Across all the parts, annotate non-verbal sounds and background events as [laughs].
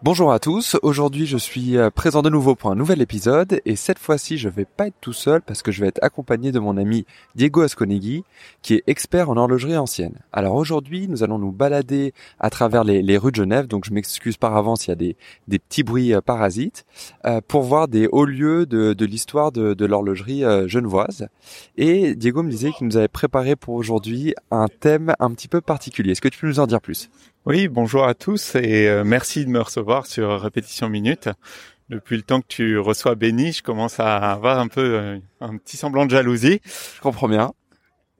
Bonjour à tous, aujourd'hui je suis euh, présent de nouveau pour un nouvel épisode et cette fois-ci je vais pas être tout seul parce que je vais être accompagné de mon ami Diego Asconegui qui est expert en horlogerie ancienne. Alors aujourd'hui nous allons nous balader à travers les, rues de Genève, donc je m'excuse par avance s'il y a des, petits bruits euh, parasites, euh, pour voir des hauts lieux de, de l'histoire de, de l'horlogerie genevoise. Et Diego me disait qu'il nous avait préparé pour aujourd'hui un thème un petit peu particulier. Est-ce que tu peux nous en dire plus? Oui, bonjour à tous et euh, merci de me recevoir sur Répétition Minute. Depuis le temps que tu reçois Benny, je commence à avoir un peu euh, un petit semblant de jalousie. Je comprends bien.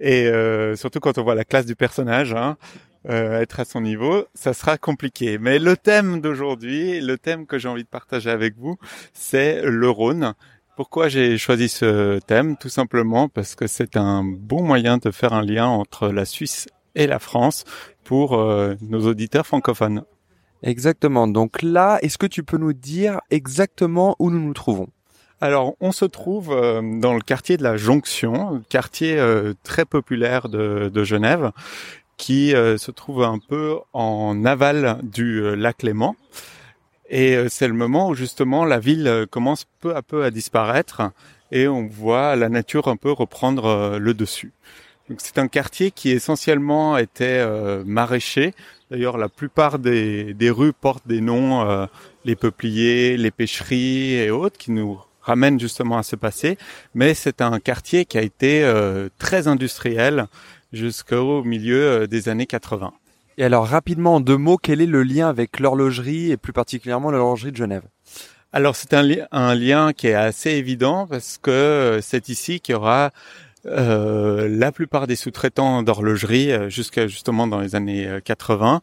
Et euh, surtout quand on voit la classe du personnage, hein, être à son niveau, ça sera compliqué. Mais le thème d'aujourd'hui, le thème que j'ai envie de partager avec vous, c'est le Rhône. Pourquoi j'ai choisi ce thème? Tout simplement parce que c'est un bon moyen de faire un lien entre la Suisse et la France pour euh, nos auditeurs francophones. Exactement. Donc là, est-ce que tu peux nous dire exactement où nous nous trouvons? Alors, on se trouve euh, dans le quartier de la Jonction, quartier euh, très populaire de, de Genève, qui se trouve un peu en aval du lac Léman. Et c'est le moment où justement la ville commence peu à peu à disparaître et on voit la nature un peu reprendre le dessus c'est un quartier qui essentiellement était euh, maraîcher. D'ailleurs, la plupart des, rues portent des noms, euh, les peupliers, les pêcheries et autres, qui nous ramènent justement à ce passé. Mais c'est un quartier qui a été euh, très industriel jusqu'au milieu des années 80. Et alors, rapidement, en deux mots, quel est le lien avec l'horlogerie et plus particulièrement l'horlogerie de Genève? Alors c'est un, un, lien qui est assez évident parce que c'est ici qu'il y aura euh, la plupart des sous-traitants d'horlogerie euh, jusqu'à justement dans les années 80,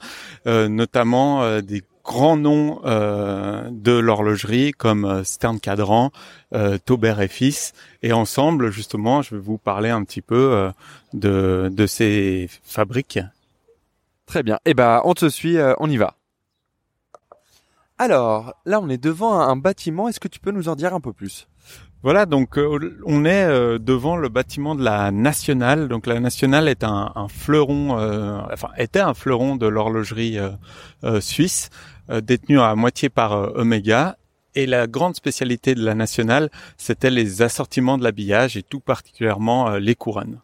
euh, notamment des grands noms de l'horlogerie comme Stern Cadran, Taubert et Fils. Et ensemble, justement, je vais vous parler un petit peu de, de ces fabriques. Très bien. Eh ben, on te suit, on y va. Alors, là, on est devant un bâtiment. Est-ce que tu peux nous en dire un peu plus? Voilà, donc euh, on est euh, devant le bâtiment de la Nationale. Donc la Nationale est un, fleuron, euh, enfin était un fleuron de l'horlogerie suisse, détenu à moitié par Omega. Et la grande spécialité de la Nationale, c'était les assortiments de l'habillage et tout particulièrement les couronnes.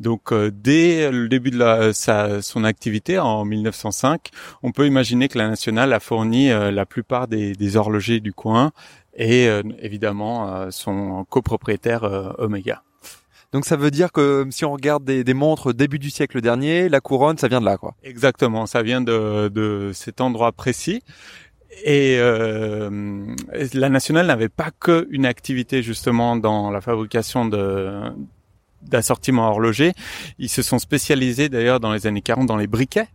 Donc dès le début de la, sa, son activité en 1905, on peut imaginer que la Nationale a fourni la plupart des, des horlogers du coin et euh, évidemment euh, son copropriétaire euh, Omega. Donc ça veut dire que si on regarde des, des, montres début du siècle dernier, la couronne, ça vient de là, quoi. Exactement, ça vient de, de cet endroit précis. Et euh, la nationale n'avait pas que une activité justement dans la fabrication de d'assortiments horlogers. Ils se sont spécialisés d'ailleurs dans les années 40 dans les briquets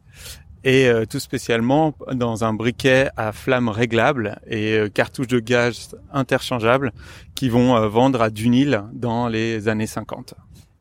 et euh, tout spécialement dans un briquet à flamme réglable et euh, cartouches de gaz interchangeables qui vont euh, vendre à Dunil dans les années 50.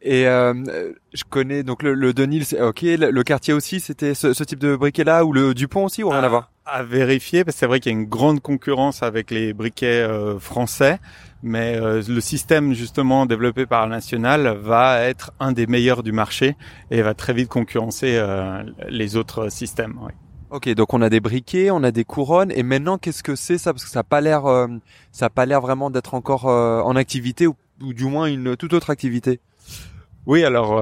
Et je connais donc le, le Dunil, ok, le, quartier aussi, c'était ce, ce, type de briquet là ou le Dupont aussi ou rien à, voir? À vérifier parce que c'est vrai qu'il y a une grande concurrence avec les briquets français mais euh, le système justement développé par la nationale va être un des meilleurs du marché et va très vite concurrencer euh, les autres systèmes. Oui. Ok, donc on a des briquets, on a des couronnes, et maintenant qu'est-ce que c'est ça? Parce que ça n'a pas l'air, euh, ça a pas l'air vraiment d'être encore en activité ou, ou, du moins une toute autre activité. Oui, alors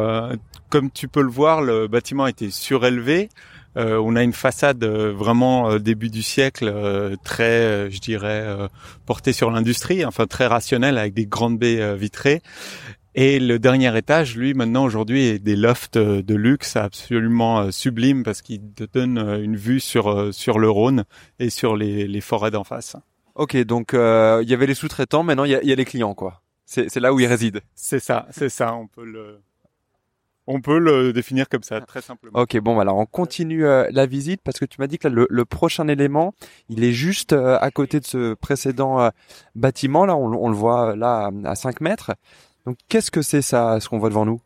comme tu peux le voir, le bâtiment a été surélevé. Euh, on a une façade euh, vraiment euh, début du siècle très, je dirais, portée sur l'industrie, enfin très rationnelle avec des grandes baies vitrées. Et le dernier étage, lui, maintenant aujourd'hui, est des lofts de luxe absolument sublimes parce qu'il te donne une vue sur sur le Rhône et sur les, les forêts d'en face. Ok, donc il y avait les sous-traitants, maintenant il y a, y a les clients, quoi. C'est là où ils résident. C'est ça, c'est ça. On peut le On peut le définir comme ça, très simplement. Ok, bon, alors on continue euh, la visite parce que tu m'as dit que le, le, prochain élément, il est juste euh, à côté de ce précédent euh, bâtiment. Là, on, le voit là à 5 mètres. Donc, qu'est-ce que c'est ça, ce qu'on voit devant nous?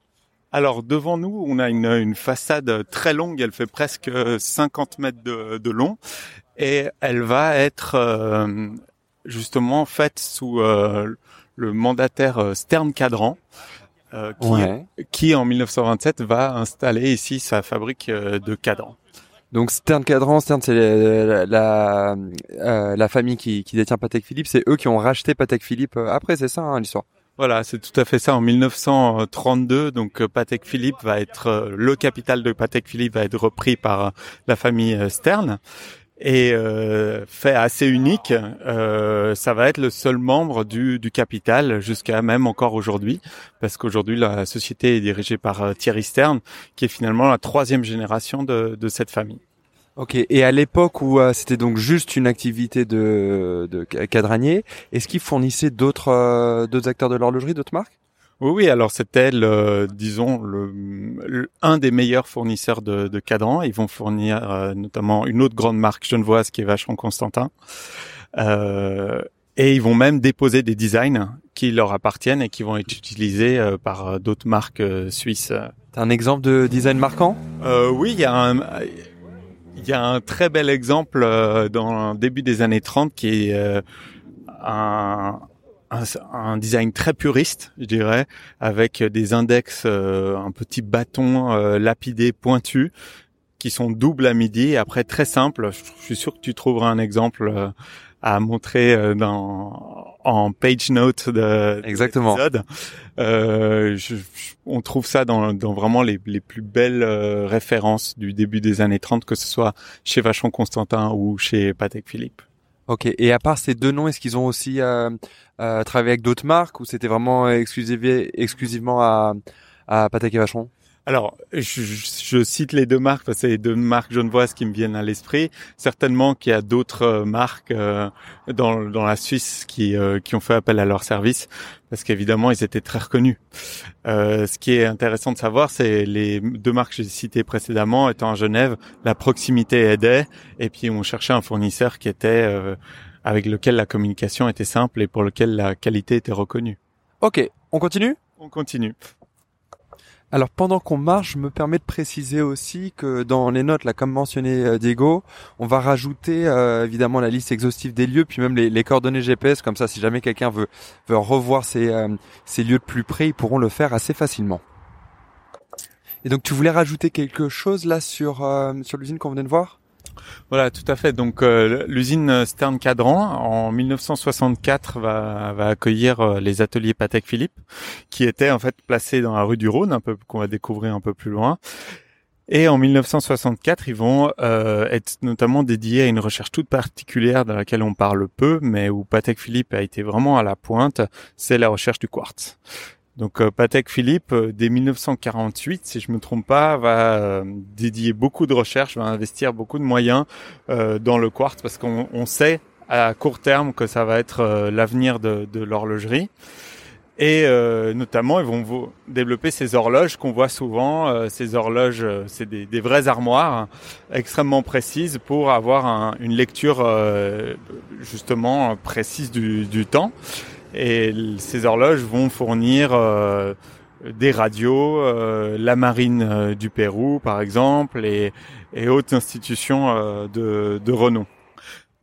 Alors devant nous, on a une, une, façade très longue, elle fait presque 50 mètres de, de long, et elle va être justement faite sous le mandataire Stern Cadran. Euh, qui, qui, en 1927 va installer ici sa fabrique euh, de cadrans. Donc Stern Cadran, Stern c'est la, la, euh, la, famille qui, qui détient Patek Philippe, c'est eux qui ont racheté Patek Philippe après, c'est ça hein, l'histoire voilà, c'est tout à fait ça. En 1932, donc Patek Philippe va être le capital de Patek Philippe va être repris par la famille Stern et euh, fait assez unique, euh, ça va être le seul membre du, du capital jusqu'à même encore aujourd'hui, parce qu'aujourd'hui la société est dirigée par euh, Thierry Stern, qui est finalement la troisième génération de, de cette famille. Ok, et à l'époque où euh, c'était donc juste une activité de, de cadranier, est-ce qu'il fournissait d'autres d'autres acteurs de l'horlogerie, d'autres marques? Oui, oui. Alors c'était, le, disons, le, un des meilleurs fournisseurs de, de cadrans. Ils vont fournir euh, notamment une autre grande marque genevoise qui est Vacheron Constantin. Euh, et ils vont même déposer des designs qui leur appartiennent et qui vont être utilisés euh, par d'autres marques suisses. T'as un exemple de design marquant? Oui, il y a un. Il y a un très bel exemple dans le début des années 30 qui est un, un, un, design très puriste, je dirais, avec des index, euh, un petit bâton euh, lapidé pointu, qui sont doubles à midi. Et après, très simple. Je suis sûr que tu trouveras un exemple euh, à montrer euh, dans en page note de exactement. Euh, je, on trouve ça dans, dans vraiment les, les, plus belles références du début des années 30, que ce soit chez Vachon Constantin ou chez Patek Philippe. Ok. Et à part ces deux noms, est-ce qu'ils ont aussi euh, euh, travaillé avec d'autres marques ou c'était vraiment exclusivement à, à Patek et Vacheron? Alors, je, je, cite les deux marques parce que c'est les deux marques genevoises qui me viennent à l'esprit. Certainement qu'il y a d'autres euh, marques euh, dans, dans la Suisse qui, euh, qui ont fait appel à leur service parce qu'évidemment ils étaient très reconnus. ce qui est intéressant de savoir, c'est les deux marques que j'ai citées précédemment étant à Genève, la proximité aidait et puis on cherchait un fournisseur qui était avec lequel la communication était simple et pour lequel la qualité était reconnue. Ok, on continue? On continue. Alors pendant qu'on marche, je me permets de préciser aussi que dans les notes, là, comme mentionné euh, Diego, on va rajouter euh, évidemment la liste exhaustive des lieux, puis même les, coordonnées GPS, comme ça, si jamais quelqu'un veut, revoir ces, euh, ces lieux de plus près, ils pourront le faire assez facilement. Et donc tu voulais rajouter quelque chose là sur l'usine qu'on venait de voir? Voilà, tout à fait. Donc euh, l'usine Stern Cadran en 1964 va, va accueillir euh, les ateliers Patek Philippe, qui étaient en fait placés dans la rue du Rhône, un peu qu'on va découvrir un peu plus loin. Et en 1964, ils vont euh, être notamment dédiés à une recherche toute particulière dans laquelle on parle peu, mais où Patek Philippe a été vraiment à la pointe, c'est la recherche du quartz. Donc euh, Patek Philippe, euh, dès 1948, si je me trompe pas, va euh, dédier beaucoup de recherches, va investir beaucoup de moyens dans le quartz parce qu'on sait à court terme que ça va être l'avenir de, l'horlogerie. Et notamment, ils vont développer ces horloges qu'on voit souvent. ces horloges, c'est des, vraies armoires extrêmement précises pour avoir une lecture justement précise du temps. Et ces horloges vont fournir euh, des radios, euh, la marine euh, du Pérou par exemple, et, et autres institutions de, de renom.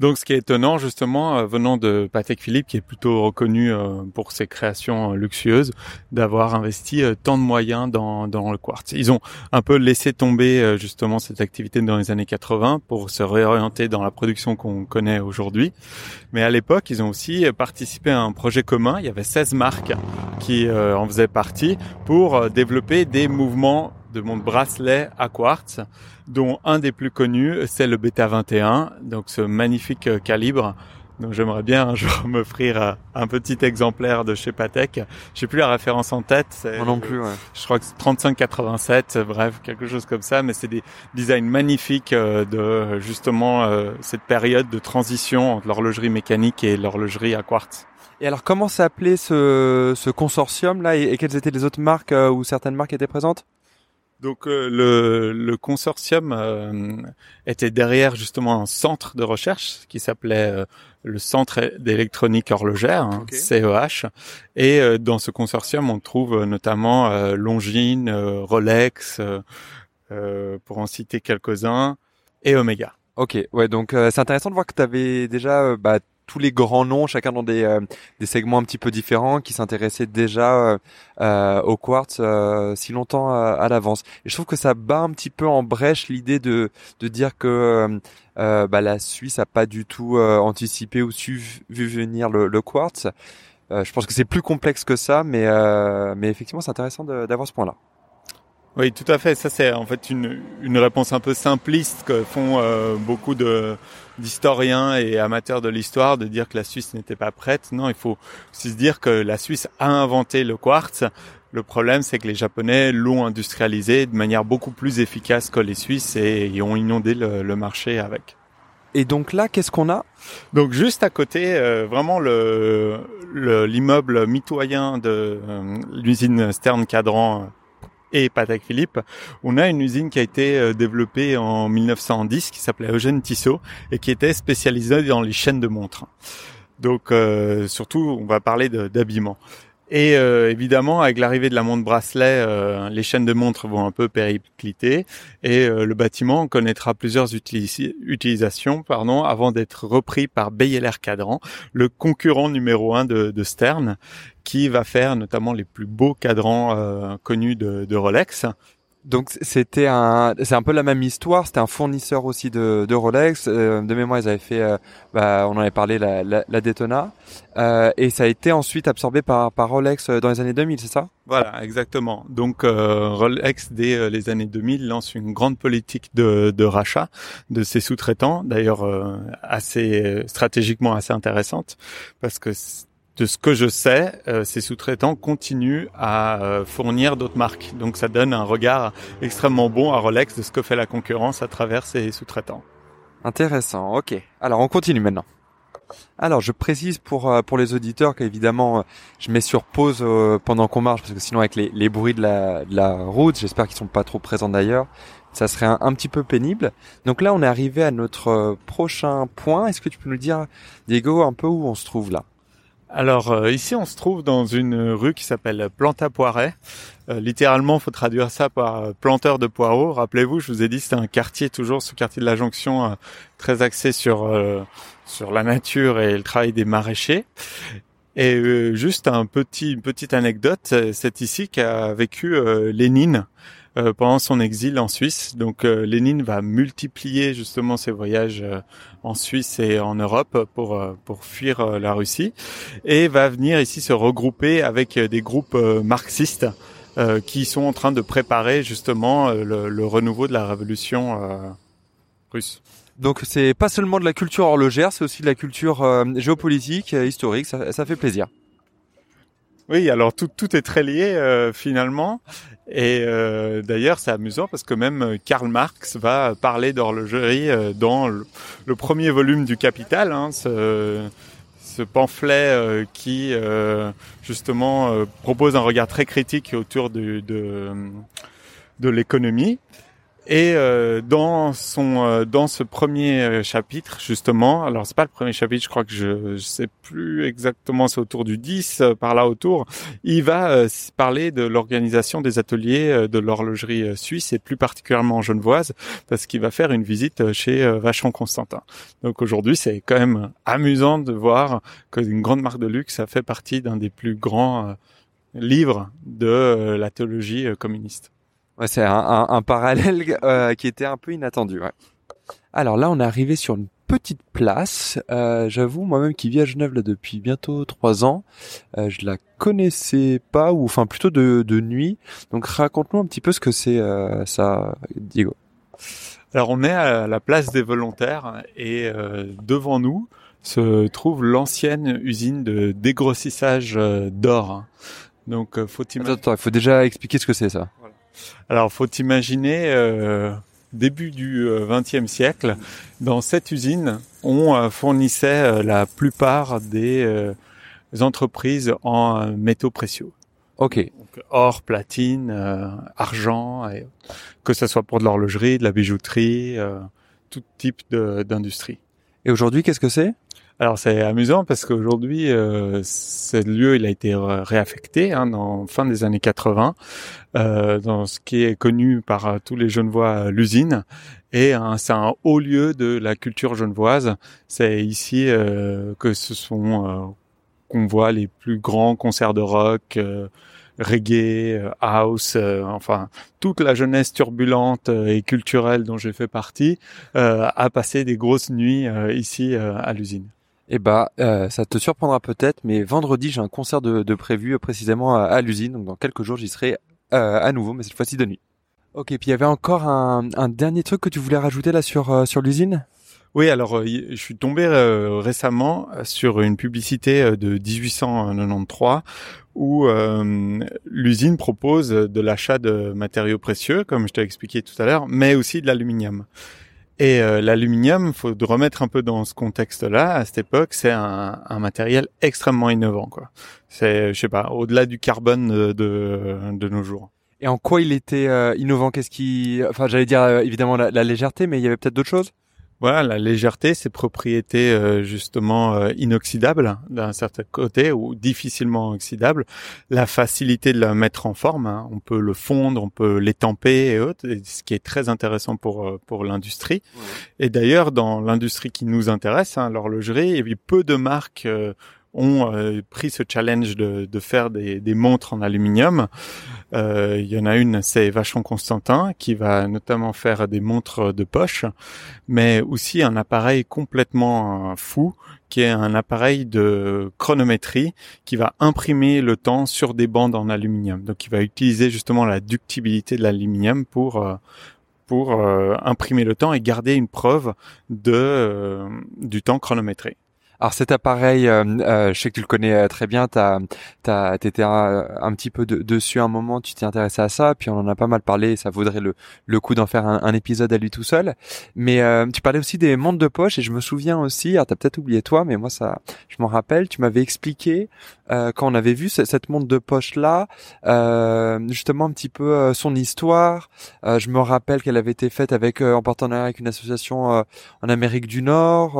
Donc, ce qui est étonnant, justement, euh, venant de Patek Philippe, qui est plutôt reconnu euh, pour ses créations euh, luxueuses, d'avoir investi tant de moyens dans, dans le quartz. Ils ont un peu laissé tomber justement cette activité dans les années 80 pour se réorienter dans la production qu'on connaît aujourd'hui. Mais à l'époque, ils ont aussi participé à un projet commun. Il y avait 16 marques qui en faisaient partie pour développer des mouvements de mon bracelet à quartz, dont un des plus connus, c'est le Beta 21, donc ce magnifique euh, calibre. Donc j'aimerais bien un [laughs] jour m'offrir euh, un petit exemplaire de chez Patek. J'ai plus la référence en tête. Moi non plus. Ouais. Je crois que c'est 3587, bref, quelque chose comme ça. Mais c'est des designs magnifiques euh, de justement cette période de transition entre l'horlogerie mécanique et l'horlogerie à quartz. Et alors comment s'appelait ce, ce consortium là et, quelles étaient les autres marques ou certaines marques étaient présentes? Donc le, le, consortium était derrière justement un centre de recherche qui s'appelait le Centre d'électronique horlogère, hein, CEH. Et dans ce consortium, on trouve notamment Longines, Rolex, pour en citer quelques-uns, et Omega. Ok, ouais, donc c'est intéressant de voir que tu avais déjà bah, tous les grands noms, chacun dans des, euh, des segments un petit peu différents, qui s'intéressaient déjà euh, euh au quartz euh, si longtemps à, l'avance. Et je trouve que ça bat un petit peu en brèche l'idée de, de dire que bah, la Suisse a pas du tout anticipé ou su vu venir le, le quartz. je pense que c'est plus complexe que ça, mais, mais effectivement c'est intéressant d'avoir ce point-là. Oui, tout à fait. Ça, c'est en fait une, une réponse un peu simpliste que font euh, beaucoup de d'historiens et amateurs de l'histoire de dire que la Suisse n'était pas prête. Non, il faut aussi se dire que la Suisse a inventé le quartz. Le problème, c'est que les Japonais l'ont industrialisé de manière beaucoup plus efficace que les Suisses et, ils ont inondé le, le, marché avec. Et donc là, qu'est-ce qu'on a? Donc juste à côté, euh, vraiment le l'immeuble mitoyen de euh, l'usine Stern Cadran et Patek Philippe, on a une usine qui a été euh, développée en 1910 qui s'appelait Eugène Tissot et qui était spécialisée dans les chaînes de montres. Donc euh, surtout, on va parler d'habillement. Et euh, évidemment, avec l'arrivée de la montre bracelet, euh, les chaînes de montres vont un peu péricliter et euh, le bâtiment connaîtra plusieurs utilisations pardon, avant d'être repris par Beyeler Cadran, le concurrent numéro un de, de, Stern, qui va faire notamment les plus beaux cadrans connus de, de Rolex. Donc c'était un, c'est un peu la même histoire. C'était un fournisseur aussi de, de Rolex. Euh, de mémoire, ils avaient fait, euh, bah, on en avait parlé, la, la, la Daytona, euh, et ça a été ensuite absorbé par, par Rolex dans les années 2000, c'est ça? Voilà, exactement. Donc Rolex dès les années 2000 lance une grande politique de, de rachat de ses sous-traitants, d'ailleurs assez stratégiquement assez intéressante, parce que de ce que je sais, euh, ces sous-traitants continuent à euh, fournir d'autres marques. Donc ça donne un regard extrêmement bon à Rolex de ce que fait la concurrence à travers ces sous-traitants. Intéressant, ok. Alors on continue maintenant. Alors je précise pour euh, pour les auditeurs qu'évidemment je mets sur pause pendant qu'on marche parce que sinon avec les, les bruits de la, de la route, j'espère qu'ils sont pas trop présents d'ailleurs, ça serait un, un, petit peu pénible. Donc là on est arrivé à notre prochain point. Est-ce que tu peux nous dire Diego un peu où on se trouve là? Alors euh, ici, on se trouve dans une rue qui s'appelle Planta Poiret. Euh, littéralement, faut traduire ça par euh, planteur de poireaux. Rappelez-vous, je vous ai dit, c'est un quartier toujours, ce quartier de la Jonction, très axé sur sur la nature et le travail des maraîchers. Et juste un petit, une petite anecdote, c'est ici qu'a vécu Lénine euh, pendant son exil en Suisse. Donc euh, Lénine va multiplier justement ses voyages euh, en Suisse et en Europe pour pour fuir la Russie et va venir ici se regrouper avec des groupes marxistes qui sont en train de préparer justement le, le renouveau de la révolution russe. Donc c'est pas seulement de la culture horlogère, c'est aussi de la culture géopolitique, historique, ça, ça, fait plaisir. Oui, alors tout, tout est très lié finalement. Et euh, d'ailleurs, c'est amusant parce que même euh, Karl Marx va parler d'horlogerie euh, dans le, premier volume du Capital, hein, ce, ce, pamphlet qui justement propose un regard très critique autour de, de, de l'économie. Et euh, dans son euh, dans ce premier euh, chapitre justement, alors c'est pas le premier chapitre, je crois que je, je sais plus exactement, c'est autour du 10 par là autour, il va parler de l'organisation des ateliers de l'horlogerie suisse et plus particulièrement genevoise parce qu'il va faire une visite chez Vachon Constantin. Donc aujourd'hui, c'est quand même amusant de voir qu'une grande marque de luxe a fait partie d'un des plus grands livres de la théologie communiste. Ouais, c'est un, un, parallèle euh, qui était un peu inattendu. Ouais. Alors là, on est arrivé sur une petite place. Euh, J'avoue, moi-même qui vis à Genève là depuis bientôt trois ans, euh, je la connaissais pas, ou enfin plutôt de, de nuit. Donc raconte-nous un petit peu ce que c'est euh, ça, Diego. Alors on est à la place des volontaires et euh, devant nous se trouve l'ancienne usine de dégrossissage euh, d'or. Donc faut Attends, il faut déjà expliquer ce que c'est ça. Alors, faut imaginer euh, début du XXe euh, siècle, dans cette usine, on euh, fournissait la plupart des entreprises en métaux précieux. Ok. Donc, or, platine, euh, argent, et, que ce soit pour de l'horlogerie, de la bijouterie, euh, tout type d'industrie. Et aujourd'hui, qu'est-ce que c'est? Alors c'est amusant parce qu'aujourd'hui, euh, ce lieu il a été réaffecté hein, dans fin des années 80 euh, dans ce qui est connu par euh, tous les Genevois l'usine et c'est un haut lieu de la culture genevoise. C'est ici euh, que ce sont euh, qu'on voit les plus grands concerts de rock. reggae, house, enfin toute la jeunesse turbulente et culturelle dont j'ai fait partie a passé des grosses nuits ici à l'usine. Eh bah, euh, ça te surprendra peut-être, mais vendredi j'ai un concert de, de prévu précisément à, l'usine, donc dans quelques jours j'y serai euh, à nouveau, mais cette fois-ci de nuit. Ok, puis il y avait encore un, un, dernier truc que tu voulais rajouter là sur euh, sur l'usine? Oui, alors je suis tombé récemment sur une publicité de 1893 où l'usine propose de l'achat de matériaux précieux, comme je t'ai expliqué tout à l'heure, mais aussi de l'aluminium. Et euh, l'aluminium, faut remettre un peu dans ce contexte-là. À cette époque, c'est un, un, matériel extrêmement innovant, quoi. C'est, je sais pas, au-delà du carbone de, de, nos jours. Et en quoi il était euh, innovant? Qu'est-ce qui, enfin, j'allais dire euh, évidemment la, légèreté, mais il y avait peut-être d'autres choses? Voilà, la légèreté, ses propriétés euh, justement euh, inoxydables d'un certain côté ou difficilement oxydables, la facilité de la mettre en forme, hein. on peut le fondre, on peut l'étamper et autres, ce qui est très intéressant pour euh, pour l'industrie. Et d'ailleurs, dans l'industrie qui nous intéresse, hein, l'horlogerie, il y a peu de marques ont euh, pris ce challenge de, de faire des, des, montres en aluminium. Euh, il y en a une, c'est Vachon Constantin, qui va notamment faire des montres de poche, mais aussi un appareil complètement euh, fou, qui est un appareil de chronométrie qui va imprimer le temps sur des bandes en aluminium. Donc, il va utiliser justement la ductibilité de l'aluminium pour pour imprimer le temps et garder une preuve de du temps chronométré. Alors cet appareil, euh, euh, je sais que tu le connais euh, très bien, tu as, été un, petit peu dessus un moment, tu t'es intéressé à ça, puis on en a pas mal parlé, ça vaudrait le, le coup d'en faire un, épisode à lui tout seul. Mais tu parlais aussi des montres de poche, et je me souviens aussi, alors t'as peut-être oublié toi, mais moi ça, je m'en rappelle, tu m'avais expliqué quand on avait vu cette montre de poche là, justement un petit peu son histoire. je me rappelle qu'elle avait été faite avec en partenariat avec une association en Amérique du Nord.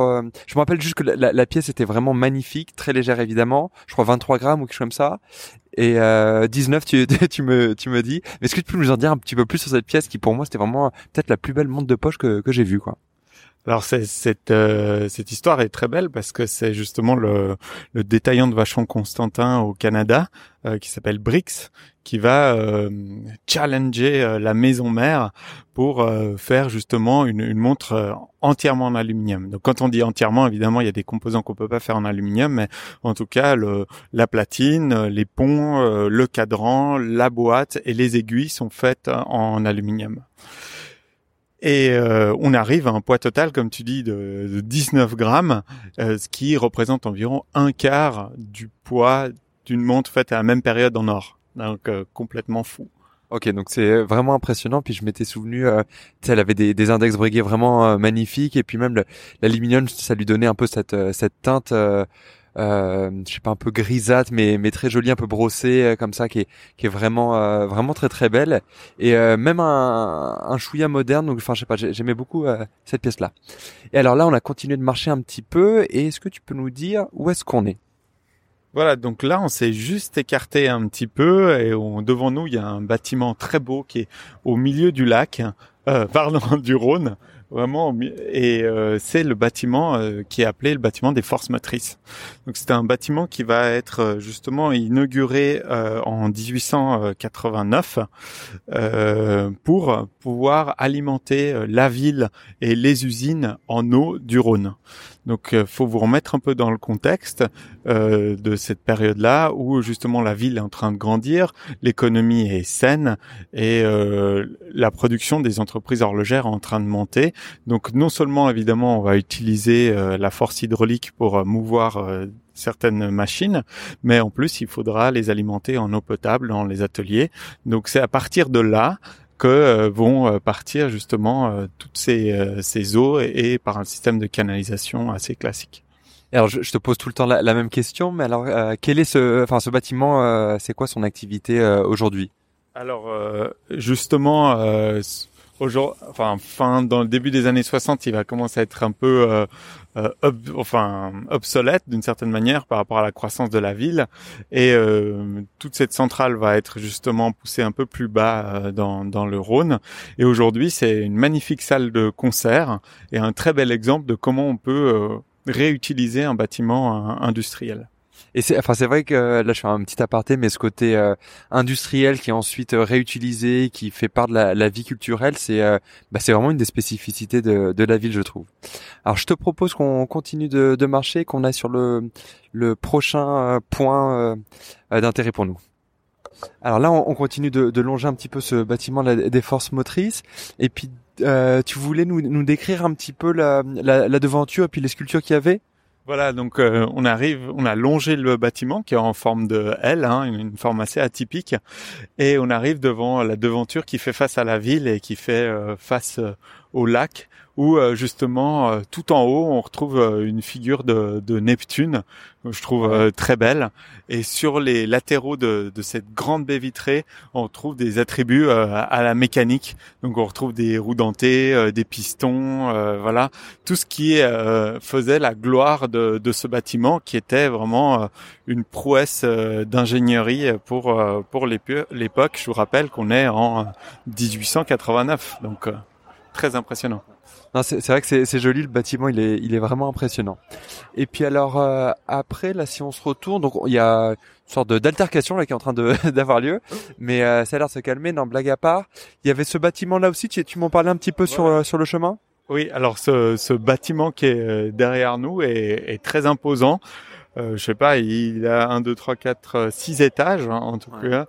je me rappelle juste que la, la pièce était vraiment magnifique, très légère évidemment, je crois 23 grammes ou quelque chose comme ça. Et euh, 19, tu, [laughs] tu me tu me dis. Mais est-ce que tu peux nous en dire un petit peu plus sur cette pièce qui pour moi c'était vraiment peut-être la plus belle montre de poche que, que j'ai vue quoi? Alors cette euh, cette histoire est très belle parce que c'est justement le, le détaillant de Vachon Constantin au Canada euh, qui s'appelle Brix qui va euh, challenger la maison mère pour faire justement une, une montre entièrement en aluminium. Donc quand on dit entièrement, évidemment, il y a des composants qu'on peut pas faire en aluminium, mais en tout cas le, la platine, les ponts, le cadran, la boîte et les aiguilles sont faites en aluminium. Et euh, on arrive à un poids total, comme tu dis, de, 19 grammes, euh, ce qui représente environ un quart du poids d'une montre faite à la même période en or. Donc euh, complètement fou. Ok, donc c'est vraiment impressionnant. Puis je m'étais souvenu, euh, elle avait des, des index Breguet vraiment magnifiques, et puis même l'aluminium, ça lui donnait un peu cette, cette teinte euh, je sais pas un peu grisâtre mais mais très jolie un peu brossée euh, comme ça qui est qui est vraiment euh, vraiment très très belle. Et euh, même un un chouïa moderne donc enfin je sais pas j'aimais beaucoup cette pièce là et alors là on a continué de marcher un petit peu. Et est-ce que tu peux nous dire où est-ce qu'on est? Voilà, donc là, on s'est juste écarté un petit peu et devant nous, il y a un bâtiment très beau qui est au milieu du lac, euh, [laughs] pardon, du Rhône, vraiment et euh, c'est le bâtiment euh, qui est appelé le bâtiment des forces motrices. Donc c'est un bâtiment qui va être euh, justement inauguré en 1889 pour pouvoir alimenter la ville et les usines en eau du Rhône. Donc, euh, faut vous remettre un peu dans le contexte euh, de cette période-là où justement la ville est en train de grandir, l'économie est saine et euh, la production des entreprises horlogères est en train de monter. Donc, non seulement évidemment on va utiliser euh, la force hydraulique pour mouvoir certaines machines, mais en plus il faudra les alimenter en eau potable dans les ateliers. Donc c'est à partir de là que euh, vont euh, partir justement euh, toutes ces, ces eaux et, par un système de canalisation assez classique. Alors je, te pose tout le temps la, même question, mais alors quel est ce, enfin ce bâtiment, c'est quoi son activité aujourd'hui? Alors justement enfin fin dans le début des années 60, il va commencer à être un peu euh, euh enfin obsolète d'une certaine manière par rapport à la croissance de la ville et euh, toute cette centrale va être justement poussée un peu plus bas euh, dans, dans le Rhône et aujourd'hui c'est une magnifique salle de concert et un très bel exemple de comment on peut réutiliser un bâtiment industriel. Et c'est, enfin, c'est vrai que là, je fais un petit aparté, mais ce côté euh, industriel qui est ensuite euh, réutilisé, qui fait part de la, la vie culturelle, c'est, euh, bah, c'est vraiment une des spécificités de, de, la ville, je trouve. Alors, je te propose qu'on continue de, de marcher, qu'on aille sur le, le prochain point d'intérêt pour nous. Alors là, on, continue de, de, longer un petit peu ce bâtiment des forces motrices, et puis tu voulais nous, nous décrire un petit peu la, la, la devanture et puis les sculptures qu'il y avait? Voilà, donc euh, on arrive, on a longé le bâtiment qui est en forme de L, hein, une, forme assez atypique, et on arrive devant la devanture qui fait face à la ville et qui fait euh, face euh, au lac où euh, justement euh, tout en haut on retrouve euh, une figure de, de Neptune que je trouve très belle. Et sur les latéraux de, de, cette grande baie vitrée on trouve des attributs à la mécanique. Donc on retrouve des roues dentées des pistons voilà. Tout ce qui faisait la gloire de, de, ce bâtiment qui était vraiment une prouesse d'ingénierie pour pour l'époque. Je vous rappelle qu'on est en 1889 donc très impressionnant c'est vrai que c'est joli, le bâtiment, il est, il est vraiment impressionnant. Et puis alors euh, après, là, si on se retourne, donc il y a une sorte d'altercation là qui est en train [laughs] d'avoir lieu, mais euh, ça a l'air de se calmer. Non, blague à part, il y avait ce bâtiment là aussi. Tu, tu m'en parlais un petit peu sur euh, sur le chemin? Oui, alors ce, ce bâtiment qui est derrière nous est, est très imposant. Euh, je sais pas, il a un, deux, trois, quatre, six étages hein, en tout cas,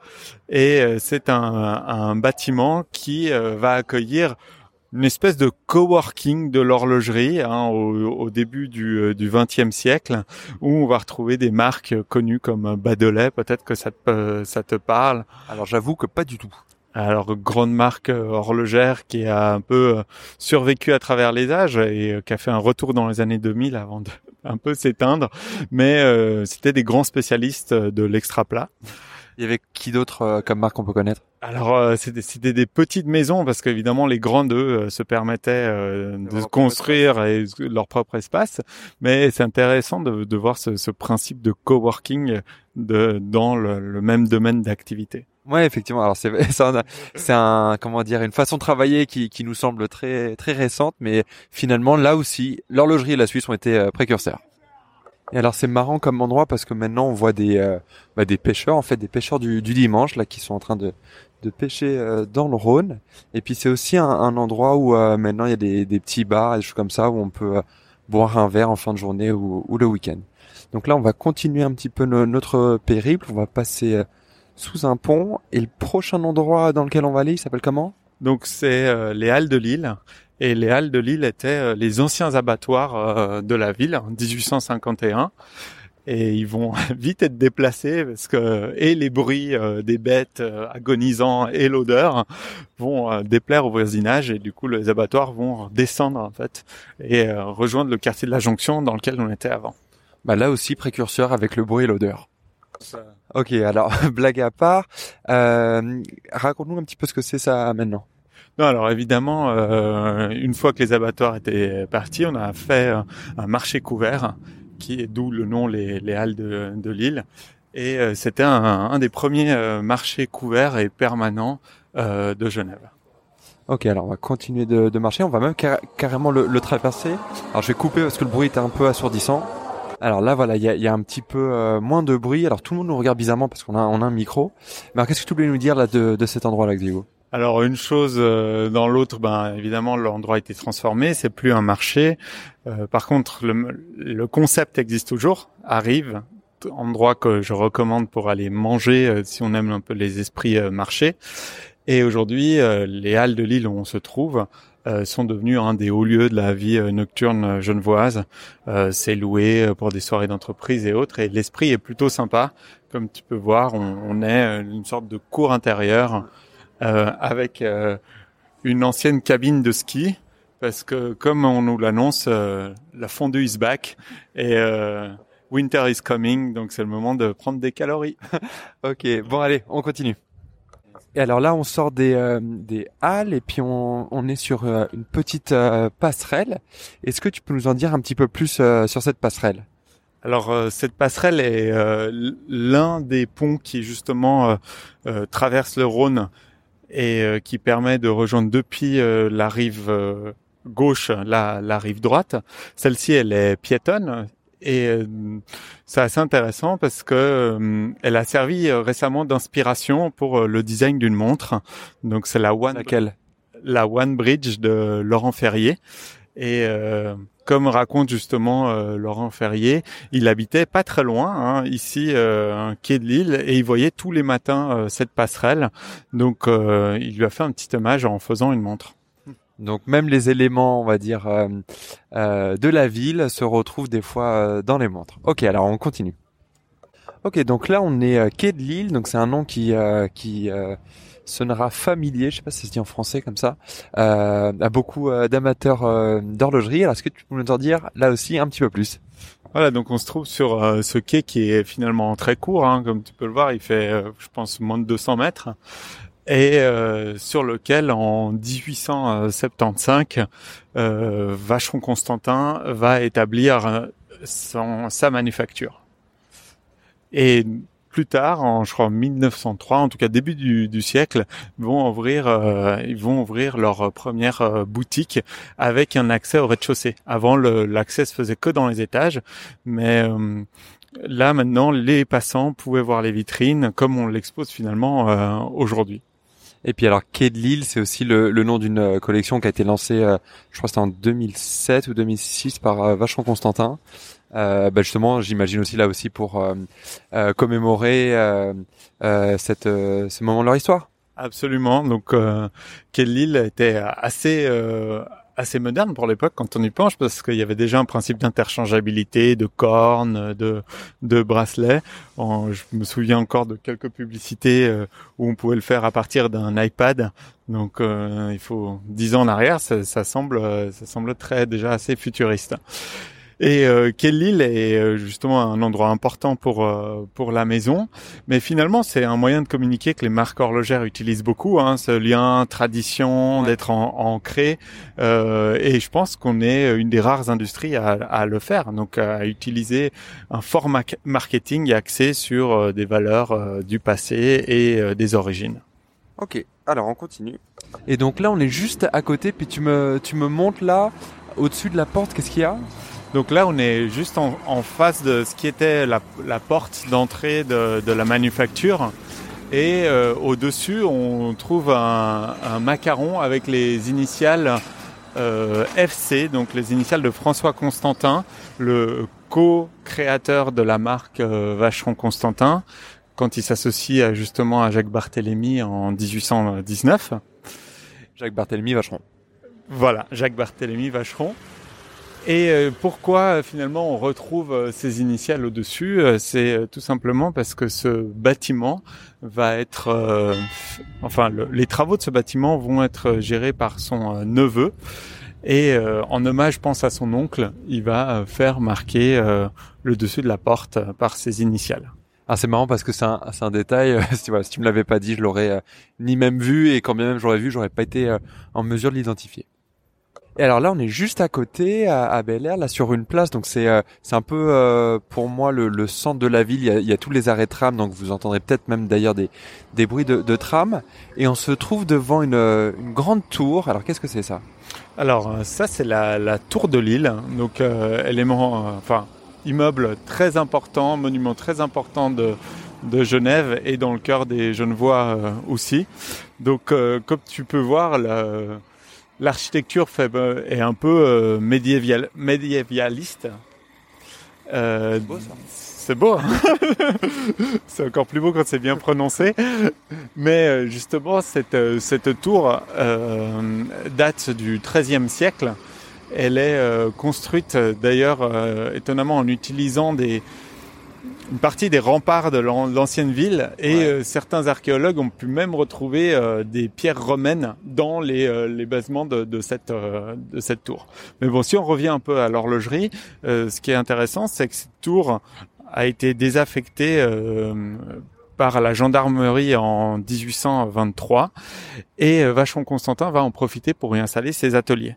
et c'est un, un, bâtiment qui va accueillir une espèce de coworking de l'horlogerie hein, au, début du XXe euh, siècle, où on va retrouver des marques connues comme Badelet. Peut-être que ça te, ça te parle. Alors j'avoue que pas du tout. Alors grande marque euh, horlogère qui a un peu euh, survécu à travers les âges et qui a fait un retour dans les années 2000 avant de [laughs] un peu s'éteindre, mais c'était des grands spécialistes de l'extra plat. Il y avait qui d'autre euh, comme marque on peut connaître? Alors euh, c'était des petites maisons parce qu'évidemment les grandes eux euh, se permettaient de construire leur propre espace, mais c'est intéressant de, de voir ce, ce, principe de coworking de dans le, le même domaine d'activité. Ouais, effectivement. Alors c'est [laughs] c'est un, comment dire une façon de travailler qui, qui nous semble très très récente, mais finalement là aussi l'horlogerie et la Suisse ont été précurseurs. Et alors c'est marrant comme endroit parce que maintenant on voit des euh, bah, des pêcheurs en fait des pêcheurs du, du, dimanche là qui sont en train de de pêcher euh, dans le Rhône. Et puis c'est aussi un, un, endroit où euh, maintenant il y a des, des petits bars et des choses comme ça où on peut boire un verre en fin de journée ou, ou le week-end. Donc là on va continuer un petit peu notre périple. On va passer sous un pont et le prochain endroit dans lequel on va aller il s'appelle comment? Donc c'est les Halles de Lille et les halles de Lille étaient euh, les anciens abattoirs euh, de la ville en 1851 et ils vont [laughs] vite être déplacés parce que et les bruits euh, des bêtes agonisants et l'odeur vont déplaire au voisinage et du coup les abattoirs vont descendre en fait et rejoindre le quartier de la Jonction dans lequel on était avant. Bah là aussi précurseur avec le bruit et l'odeur. Ok, alors [laughs] blague à part, raconte-nous un petit peu ce que c'est ça maintenant. Non, alors évidemment, euh, une fois que les abattoirs étaient partis, on a fait un marché couvert, qui est d'où le nom les, les Halles de, Lille. Et euh, c'était un, des premiers euh, marchés couverts et permanents euh, de Genève. Ok, alors on va continuer de, marcher, on va même carrément le, traverser. Alors je vais couper parce que le bruit était un peu assourdissant. Alors là, voilà, il y a, un petit peu euh, moins de bruit. Alors tout le monde nous regarde bizarrement parce qu'on a, a un micro. Mais qu'est-ce que tu voulais nous dire là de, de cet endroit-là, Xavier alors une chose euh, dans l'autre, ben évidemment l'endroit a été transformé, c'est plus un marché. Euh, par contre, le, le, concept existe toujours, arrive, endroit que je recommande pour aller manger euh, si on aime un peu les esprits marchés. Et aujourd'hui, les halles de Lille où on se trouve sont devenus un des hauts lieux de la vie nocturne genevoise. c'est loué pour des soirées d'entreprise et autres, et l'esprit est plutôt sympa. Comme tu peux voir, on, on est une sorte de cour intérieure euh, avec euh, une ancienne cabine de ski parce que comme on nous l'annonce, la fondue is back et winter is coming, donc c'est le moment de prendre des calories. [laughs] ok, bon allez, on continue. Et alors là, on sort des, euh, des halles et puis on, on est sur euh, une petite euh, passerelle. Est-ce que tu peux nous en dire un petit peu plus sur cette passerelle? Alors cette passerelle est l'un des ponts qui justement traverse le Rhône et qui permet de rejoindre depuis la rive gauche la, la rive droite. Celle-ci, elle est piétonne, et euh, c'est assez intéressant parce que euh, elle a servi euh, récemment d'inspiration pour le design d'une montre. Donc c'est la One laquelle? la One Bridge de Laurent Ferrier et comme raconte justement Laurent Ferrier, il habitait pas très loin, hein, ici, un quai de Lille, et il voyait tous les matins cette passerelle. Donc, il lui a fait un petit hommage en faisant une montre. Donc même les éléments, on va dire, euh, euh, de la ville se retrouvent des fois euh, dans les montres. Ok, alors on continue. Ok, donc là on est quai de Lille, donc c'est un nom qui qui sonnera familier, je sais pas si c'est dit en français comme ça, à beaucoup d'amateurs d'horlogerie. Alors est-ce que tu peux nous en dire là aussi un petit peu plus? Voilà, donc on se trouve sur ce quai qui est finalement très court, hein, comme tu peux le voir, il fait, je pense, moins de 200 mètres et euh, sur lequel en 1875 euh, Vacheron Constantin va établir euh, son, sa manufacture. Et plus tard, en je crois 1903, en tout cas début du, siècle, vont ouvrir, euh, ils vont ouvrir leur première euh, boutique avec un accès au rez-de-chaussée. Avant, l'accès se faisait que dans les étages, mais là maintenant, les passants pouvaient voir les vitrines comme on l'expose finalement aujourd'hui. Et puis alors Quai de Lille, c'est aussi le, nom d'une euh, collection qui a été lancée, euh, je crois c'était en 2007 ou 2006 par euh, Vachon Constantin. Euh, bah justement, j'imagine aussi là aussi pour commémorer cette, ce moment de leur histoire. Absolument. Donc, euh, Lille était assez assez moderne pour l'époque quand on y penche parce qu'il y avait déjà un principe d'interchangeabilité, de cornes, de, de bracelets. je me souviens encore de quelques publicités euh, où on pouvait le faire à partir d'un iPad. Donc euh, il faut dix ans en arrière, ça, ça semble ça semble très déjà assez futuriste. Et euh, Lille est euh, justement un endroit important pour euh, pour la maison, mais finalement c'est un moyen de communiquer que les marques horlogères utilisent beaucoup, hein, ce lien tradition, d'être ancré. Euh, et je pense qu'on est une des rares industries à, à, le faire, donc à utiliser un fort marketing axé sur euh, des valeurs du passé et des origines. Ok, alors on continue. Et donc là on est juste à côté, puis tu me tu me montes là au-dessus de la porte, qu'est-ce qu'il y a? Donc là, on est juste en, face de ce qui était la, porte d'entrée de, la manufacture. Et euh, au-dessus, on trouve un, macaron avec les initiales euh, FC, donc les initiales de François Constantin, le co-créateur de la marque euh, Vacheron Constantin, quand il s'associe justement à Jacques Barthélemy en 1819. Jacques Barthélemy Vacheron. Voilà, Jacques Barthélemy Vacheron. Et euh, pourquoi euh, finalement on retrouve euh, ces initiales au-dessus? C'est tout simplement parce que ce bâtiment va être, enfin les travaux de ce bâtiment vont être gérés par son neveu. Et en hommage, pense à son oncle, il va faire marquer le dessus de la porte par ses initiales. Ah, c'est marrant parce que c'est un, un, détail. [laughs] si, voilà, si tu me l'avais pas dit, je l'aurais ni même vu et quand bien même j'aurais vu, j'aurais pas été en mesure de l'identifier. Et alors là, on est juste à côté, à, à Bel Air, là sur une place. Donc c'est euh, c'est un peu euh, pour moi le, le, centre de la ville. Il y, a, il y, a, tous les arrêts tram, donc vous entendrez peut-être même d'ailleurs des des bruits de, de, tram. Et on se trouve devant une, une grande tour. Alors qu'est-ce que c'est ça? Alors euh, ça c'est la, la tour de Lille. Donc élément, enfin immeuble très important, monument très important de de Genève et dans le cœur des Genevois aussi. Donc comme tu peux voir, la, l'architecture euh, est un peu euh, médiéval, médiévaliste. Euh, c'est beau, hein [laughs] c'est encore plus beau quand c'est bien prononcé. Mais justement, cette, cette tour date du XIIIe siècle. Elle est construite d'ailleurs étonnamment en utilisant des, une partie des remparts de l'ancienne ville et certains archéologues ont pu même retrouver des pierres romaines dans les, les basements de, de cette de cette tour. Mais bon, si on revient un peu à l'horlogerie, ce qui est intéressant, c'est que cette tour a été désaffectée par la gendarmerie en 1823 et euh, Vachon Constantin va en profiter pour y installer ses ateliers.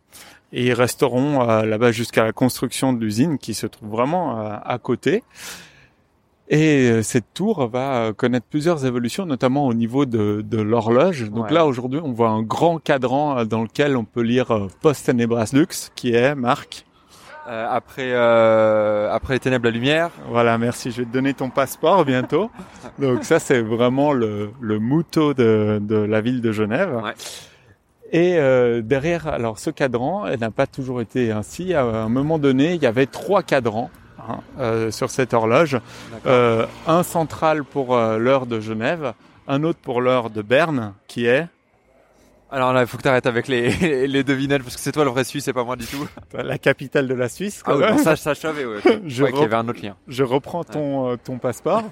Et ils resteront euh, là-bas jusqu'à la construction de l'usine qui se trouve vraiment euh, à côté. Et cette tour va connaître plusieurs évolutions, notamment au niveau de, de l'horloge. Donc là, aujourd'hui, on voit un grand cadran dans lequel on peut lire Post Tenebras Lux, qui est, Marc euh, après euh, après les ténèbres la lumière. Voilà, merci. Je vais te donner ton passeport bientôt. [laughs] Donc ça c'est vraiment le le mouton de de la ville de Genève. Ouais. Et euh, derrière, alors ce cadran, elle n'a pas toujours été ainsi. À un moment donné, il y avait trois cadrans hein, euh, sur cette horloge. Euh, un central pour euh, l'heure de Genève, un autre pour l'heure de Berne, qui est alors là, il faut que tu arrêtes avec les, [laughs] les devinettes parce que c'est toi le vrai Suisse, c'est pas moi du tout. La capitale de la Suisse. ah oui, ça, ça je savais. Ouais. [laughs] je qu'il y avait un autre lien. Je reprends ton euh, ton passeport. [laughs]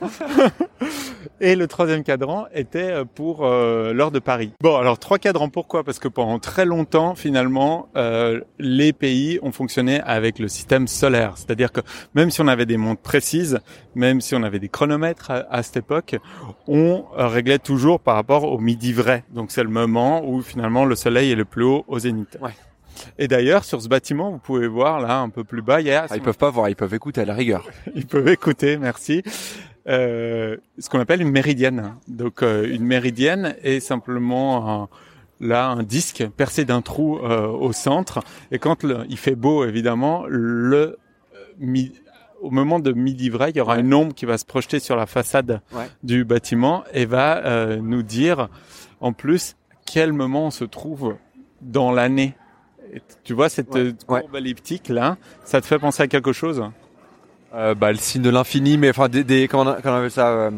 Et le troisième cadran était euh, pour euh, l'heure de Paris. Bon, alors trois cadrans, pourquoi? Parce que pendant très longtemps, finalement, euh, les pays ont fonctionné avec le système solaire. C'est-à-dire que même si on avait des montres précises, même si on avait des chronomètres à, cette époque, on réglait toujours par rapport au midi vrai. Donc c'est le moment où finalement le soleil est le plus haut au zénith. Ouais. Et d'ailleurs, sur ce bâtiment, vous pouvez voir là un peu plus bas, il y a... Ah, ils peuvent pas voir, ils peuvent écouter à la rigueur. [laughs] ils peuvent écouter, merci. Euh, ce qu'on appelle une méridienne. Donc euh, une méridienne est simplement un, là un disque percé d'un trou euh, au centre. Et quand il fait beau, évidemment, le au moment de midi vrai, il y aura une ombre qui va se projeter sur la façade du bâtiment et va nous dire en plus quel moment on se trouve dans l'année. Tu vois cette courbe elliptique là, ça te fait penser à quelque chose? Euh, bah, le signe de l'infini, mais enfin des, des comment, on, appelle ça euh,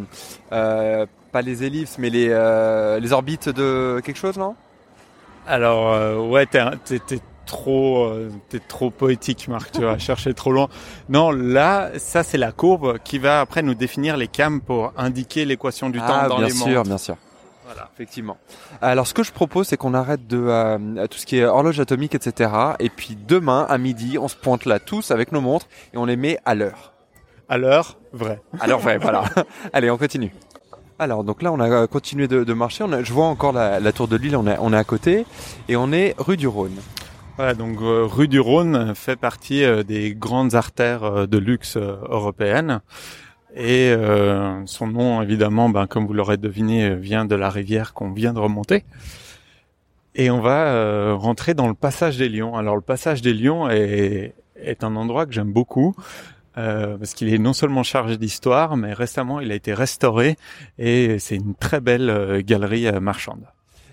euh, Pas les ellipses, mais les euh, les orbites de quelque chose, non? Alors euh, ouais, t'es trop t'es trop poétique, Marc. Tu vas chercher trop loin. Non, là, ça c'est la courbe qui va après nous définir les cams pour indiquer l'équation du temps ah, dans bien les sûr, bien sûr. Voilà. Effectivement. Alors, ce que je propose, c'est qu'on arrête de euh, tout ce qui est horloge atomique, etc. Et puis demain à midi, on se pointe là tous avec nos montres et on les met à l'heure. À l'heure vrai. À l'heure vrai, voilà. [laughs] Allez, on continue. Alors, donc là, on a continué de, de marcher. On a, je vois encore la, la tour de Lille. On est, on est à côté et on est rue du Rhône. Voilà, donc euh, rue du Rhône fait partie euh, des grandes artères de luxe européennes. Et euh, son nom, évidemment, ben, comme vous l'aurez deviné, vient de la rivière qu'on vient de remonter. Et on va euh, rentrer dans le passage des Lions. Alors le passage des Lions est, un endroit que j'aime beaucoup. Euh, parce qu'il est non seulement chargé d'histoire, mais récemment il a été restauré et c'est une très belle galerie marchande.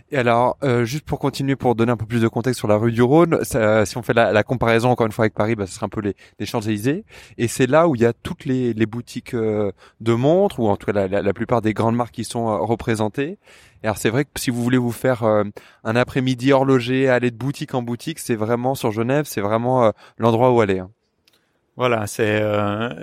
Et alors, euh, juste pour continuer, pour donner un peu plus de contexte sur la rue du Rhône, ça, si on fait la, la, comparaison encore une fois avec Paris, bah, ce serait un peu les, les Champs-Élysées. Et c'est là où il y a toutes les, les boutiques euh, de montres, ou en tout cas la, la, plupart des grandes marques qui sont euh, représentées. Et alors c'est vrai que si vous voulez vous faire un après-midi horloger, aller de boutique en boutique, c'est vraiment sur Genève, c'est vraiment l'endroit où aller. Hein. Voilà, c'est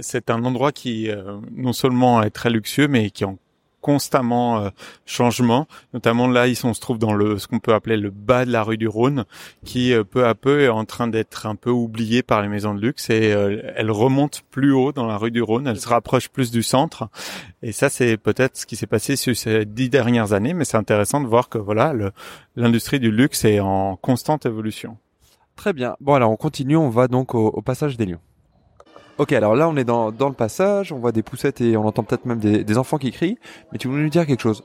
c'est un endroit qui non seulement est très luxueux, mais qui en constamment euh, changement. Notamment là, ils on se trouve dans le ce qu'on peut appeler le bas de la rue du Rhône, qui euh, peu à peu est en train d'être un peu oublié par les maisons de luxe et euh, elle remonte plus haut dans la rue du Rhône. Elle se rapproche plus du centre. Et ça, c'est peut-être ce qui s'est passé sur ces dix dernières années, mais c'est intéressant de voir que voilà, l'industrie du luxe est en constante évolution. Très bien. Bon alors on continue, on va donc au, au passage des Lions. Ok, alors là on est dans, dans le passage, on voit des poussettes et on entend peut-être même des, des, enfants qui crient. Mais tu voulais nous dire quelque chose?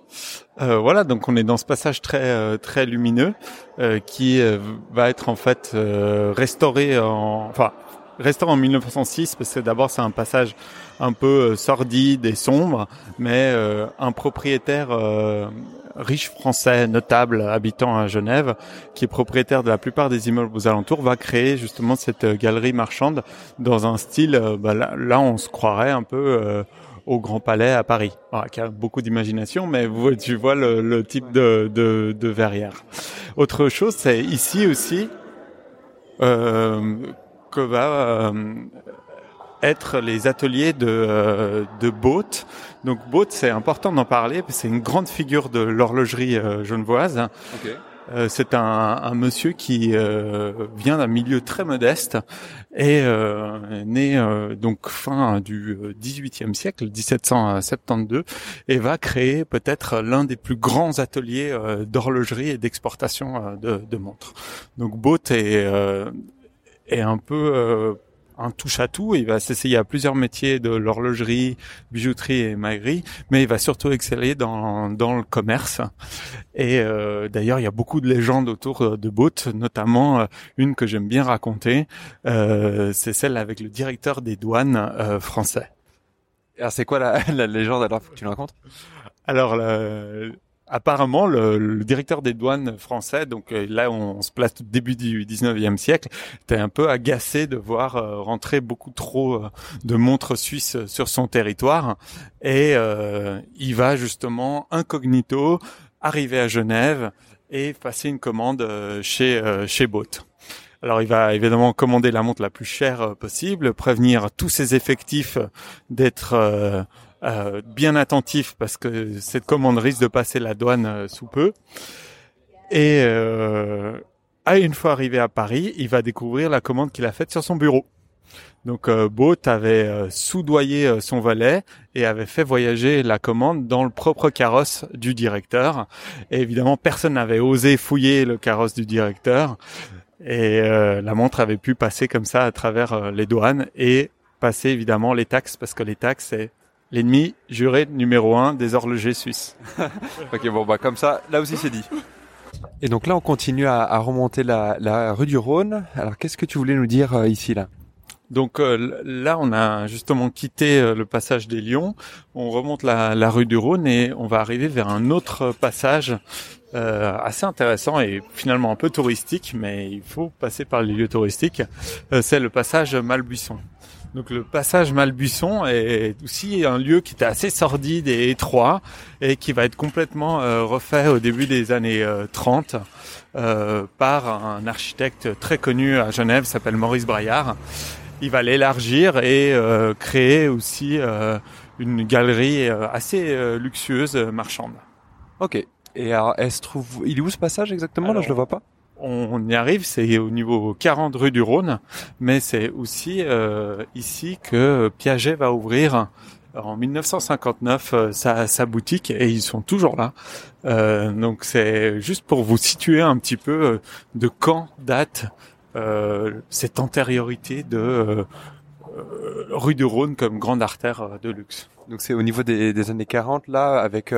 Euh, Voilà, donc on est dans ce passage très euh, très lumineux euh, qui euh, va être en fait restauré en, enfin restauré en 1906 parce que d'abord c'est un passage un peu sordide et sombre, mais un propriétaire riche français notable habitant à Genève, qui est propriétaire de la plupart des immeubles aux alentours, va créer justement cette euh, galerie marchande dans un style, euh, bah là, on se croirait un peu euh, au Grand Palais à Paris, qui a beaucoup d'imagination, mais tu vois le, type de, de, de, verrière. Autre chose, c'est ici aussi euh, que va être les ateliers de, euh, de Boat. Donc Boat, c'est important d'en parler, c'est une grande figure de l'horlogerie euh, genevoise. Euh, c'est un, un, monsieur qui euh, vient d'un milieu très modeste et euh, né euh, donc fin du XVIIIe siècle, 1772, et va créer peut-être l'un des plus grands ateliers d'horlogerie et d'exportation de, de, montres. Donc Boat est, est un peu un touche à tout. Il va s'essayer à plusieurs métiers de l'horlogerie, bijouterie et maillerie, mais il va surtout exceller dans, dans le commerce. Et euh, d'ailleurs, il y a beaucoup de légendes autour euh, de Boat, notamment euh, une que j'aime bien raconter. c'est celle avec le directeur des douanes français. Alors c'est quoi la, [laughs] la légende alors que tu le racontes? Alors apparemment, le, directeur des douanes français, donc euh, là on, se place au début du 19e siècle, était un peu agacé de voir euh, rentrer beaucoup trop euh, de montres suisses sur son territoire et il va justement incognito arriver à Genève et passer une commande chez chez. Alors il va évidemment commander la montre la plus chère possible, prévenir tous ses effectifs d'être euh, bien attentif parce que cette commande risque de passer la douane euh, sous peu. Et euh, à une fois arrivé à Paris, il va découvrir la commande qu'il a faite sur son bureau. Donc euh, avait euh, soudoyé son valet et avait fait voyager la commande dans le propre carrosse du directeur. Et évidemment, personne n'avait osé fouiller le carrosse du directeur. Et la montre avait pu passer comme ça à travers les douanes et passer évidemment les taxes parce que les taxes c'est l'ennemi juré numéro un des horlogers suisses. [laughs] ok, bon, bah comme ça, là aussi c'est dit. Et donc là, on continue à, remonter la, rue du Rhône. Alors, qu'est-ce que tu voulais nous dire euh, ici, là? Donc euh, là, on a justement quitté euh, le passage des Lions. On remonte la, rue du Rhône et on va arriver vers un autre passage assez intéressant et finalement un peu touristique, mais il faut passer par les lieux touristiques. C'est le passage Malbuisson. Donc le passage Malbuisson est aussi un lieu qui était assez sordide et étroit et qui va être complètement euh, refait au début des années 30 euh, euh, par un architecte très connu à Genève, s'appelle Maurice Braillard. Il va l'élargir et créer aussi une galerie assez luxueuse marchande. Ok. Et alors, elle se trouve, il est où ce passage exactement? Là, je le vois pas on y arrive, c'est au niveau 40 rue du Rhône, mais c'est aussi euh, ici que Piaget va ouvrir en 1959 euh, sa, boutique et ils sont toujours là. Euh, donc c'est juste pour vous situer un petit peu de quand date cette antériorité de rue du Rhône comme grande artère de luxe. Donc c'est au niveau des, des, années 40 là avec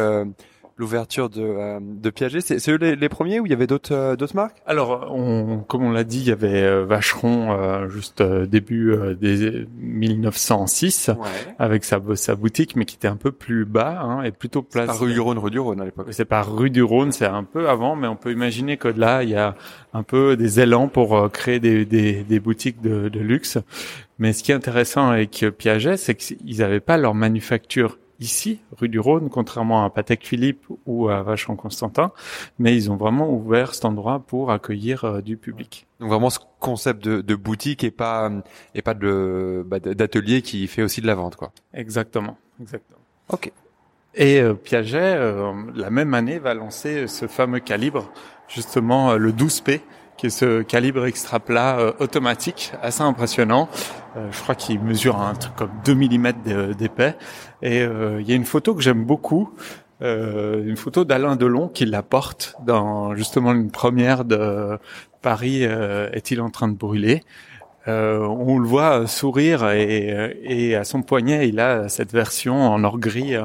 l'ouverture de, euh, de Piaget. C'est eux les, premiers ou il y avait d'autres euh, d'autres marques? Alors, on, comme on l'a dit, il y avait euh, Vacheron juste début des 1906 avec sa, sa boutique, mais qui était un peu plus bas hein, et plutôt place. Par rue du Rhône, rue du Rhône à l'époque. C'est par rue du Rhône, c'est un peu avant, mais on peut imaginer que là, il y a un peu des élans pour créer des, des, des boutiques de, de luxe. Mais ce qui est intéressant avec Piaget, c'est qu'ils n'avaient pas leur manufacture ici, rue du Rhône, contrairement à Patek Philippe ou à Vachon Constantin, mais ils ont vraiment ouvert cet endroit pour accueillir euh, du public. Donc vraiment ce concept de, boutique et pas et pas de bah, d'atelier qui fait aussi de la vente, quoi. Exactement, exactement. Ok. Et euh, Piaget, euh, la même année, va lancer ce fameux calibre, justement le 12P, qui est ce calibre extra plat euh, automatique, assez impressionnant. Euh, je crois qu'il mesure un truc comme 2 mm d'épais. Et euh, il y a une photo que j'aime beaucoup, une photo d'Alain Delon qui la porte dans justement une première de Paris est-il en train de brûler. on le voit sourire et, et, à son poignet il a cette version en or gris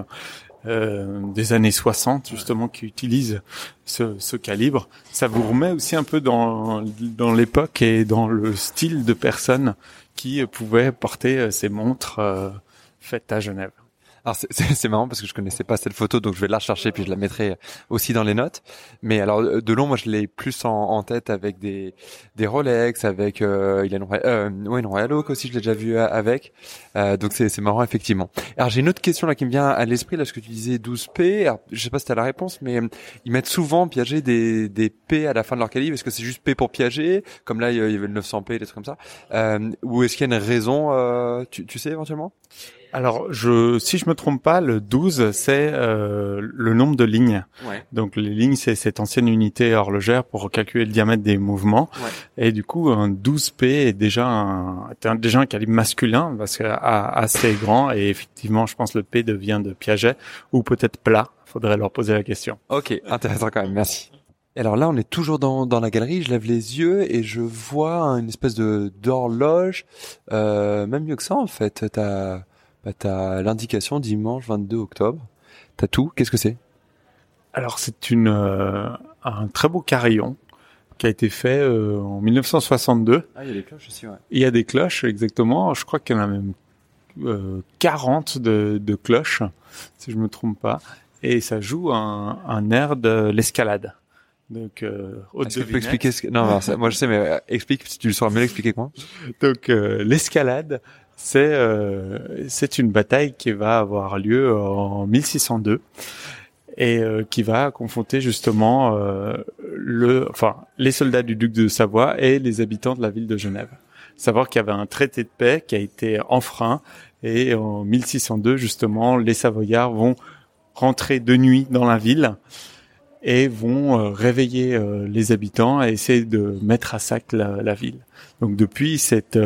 euh, des années 60 justement qui utilisent ce, ce, calibre. Ça vous remet aussi un peu dans, dans l'époque et dans le style de personnes qui pouvaient porter euh, ces montres euh, faites à Genève. Alors [laughs] c'est marrant parce que je connaissais pas cette photo, donc je vais la rechercher puis je la mettrai aussi dans les notes. Mais alors de long, moi je l'ai plus en, tête avec des des Rolex, avec euh, il a une, euh, ouais, une Royal Oak aussi, je l'ai déjà vu euh, avec. Euh, donc c'est c'est marrant effectivement. Alors j'ai une autre question là qui me vient à l'esprit là, ce que tu disais 12P. Alors, je sais pas si as la réponse, mais euh, ils mettent souvent Piaget des des P à la fin de leur calibre. Est-ce que c'est juste P pour Piaget, comme là il y avait le 900P, des trucs comme ça, ou est-ce qu'il y a une raison, tu, tu sais éventuellement? Alors, je, si je me trompe pas, le 12, c'est euh, le nombre de lignes. Ouais. Donc, les lignes, c'est cette ancienne unité horlogère pour calculer le diamètre des mouvements. Ouais. Et du coup, un 12P est déjà un, est déjà un calibre masculin parce qu'il assez grand. Et effectivement, je pense que le P devient de Piaget ou peut-être plat. Faudrait leur poser la question. Ok, intéressant quand même. Merci. Alors là, on est toujours dans, dans la galerie. Je lève les yeux et je vois une espèce de d'horloge. Euh, même mieux que ça, en fait. T'as bah, t'as l'indication dimanche 22 octobre. T'as tout. Qu'est-ce que c'est? Alors c'est une euh, un très beau carillon qui a été fait euh, en 1962. Ah, il y a des cloches aussi, ouais. Il y a des cloches, exactement. Je crois qu'il y en a même euh, 40 de, de, cloches, si je me trompe pas. Et ça joue un, un air de l'escalade. Donc, euh, Est-ce que tu peux expliquer ce que... Non, moi je sais, mais euh, explique si tu le sauras mieux l'expliquer que moi. Donc, euh, l'escalade, c'est euh, c'est une bataille qui va avoir lieu en 1602 et euh, qui va confronter justement euh, le enfin les soldats du duc de Savoie et les habitants de la ville de Genève. Savoir qu'il y avait un traité de paix qui a été enfreint et en 1602 justement les Savoyards vont rentrer de nuit dans la ville et vont réveiller les habitants et essayer de mettre à sac la, ville. Donc depuis cette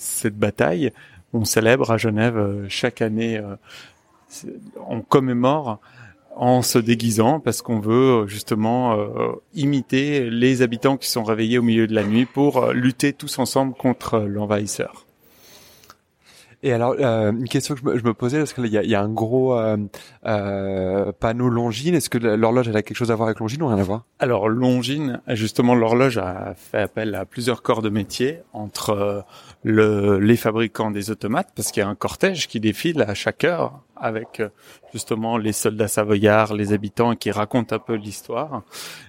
cette bataille. On célèbre à Genève euh, chaque année, euh, on commémore en se déguisant parce qu'on veut euh, justement imiter les habitants qui sont réveillés au milieu de la nuit pour lutter tous ensemble contre l'envahisseur. Et alors, euh, une question que je me, je me posais, parce qu'il y a, y a un gros euh, euh, panneau Longines. Est-ce que l'horloge a quelque chose à voir avec Longines ou rien à voir? Alors Longines, justement, l'horloge a fait appel à plusieurs corps de métier entre euh, le, les fabricants des automates, parce qu'il y a un cortège qui défile à chaque heure avec euh, justement les soldats savoyards, les habitants qui racontent un peu l'histoire.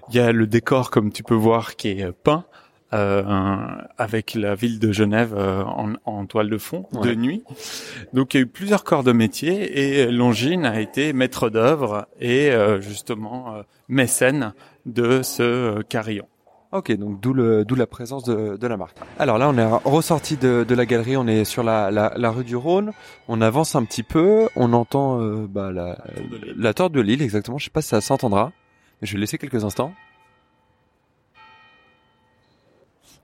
Il y a le décor, comme tu peux voir, qui est peint euh, avec la ville de Genève euh, en, en, toile de fond de nuit. Donc il y a eu plusieurs corps de métier et Longines a été maître d'œuvre et euh, justement mécène de ce carillon. Ok, donc d'où le d'où la présence de, de la marque. Alors là, on est ressorti de, de la galerie, on est sur la, la, la, rue du Rhône. On avance un petit peu, on entend bah, la, la torte de Lille, exactement. Je sais pas si ça s'entendra, mais je vais laisser quelques instants.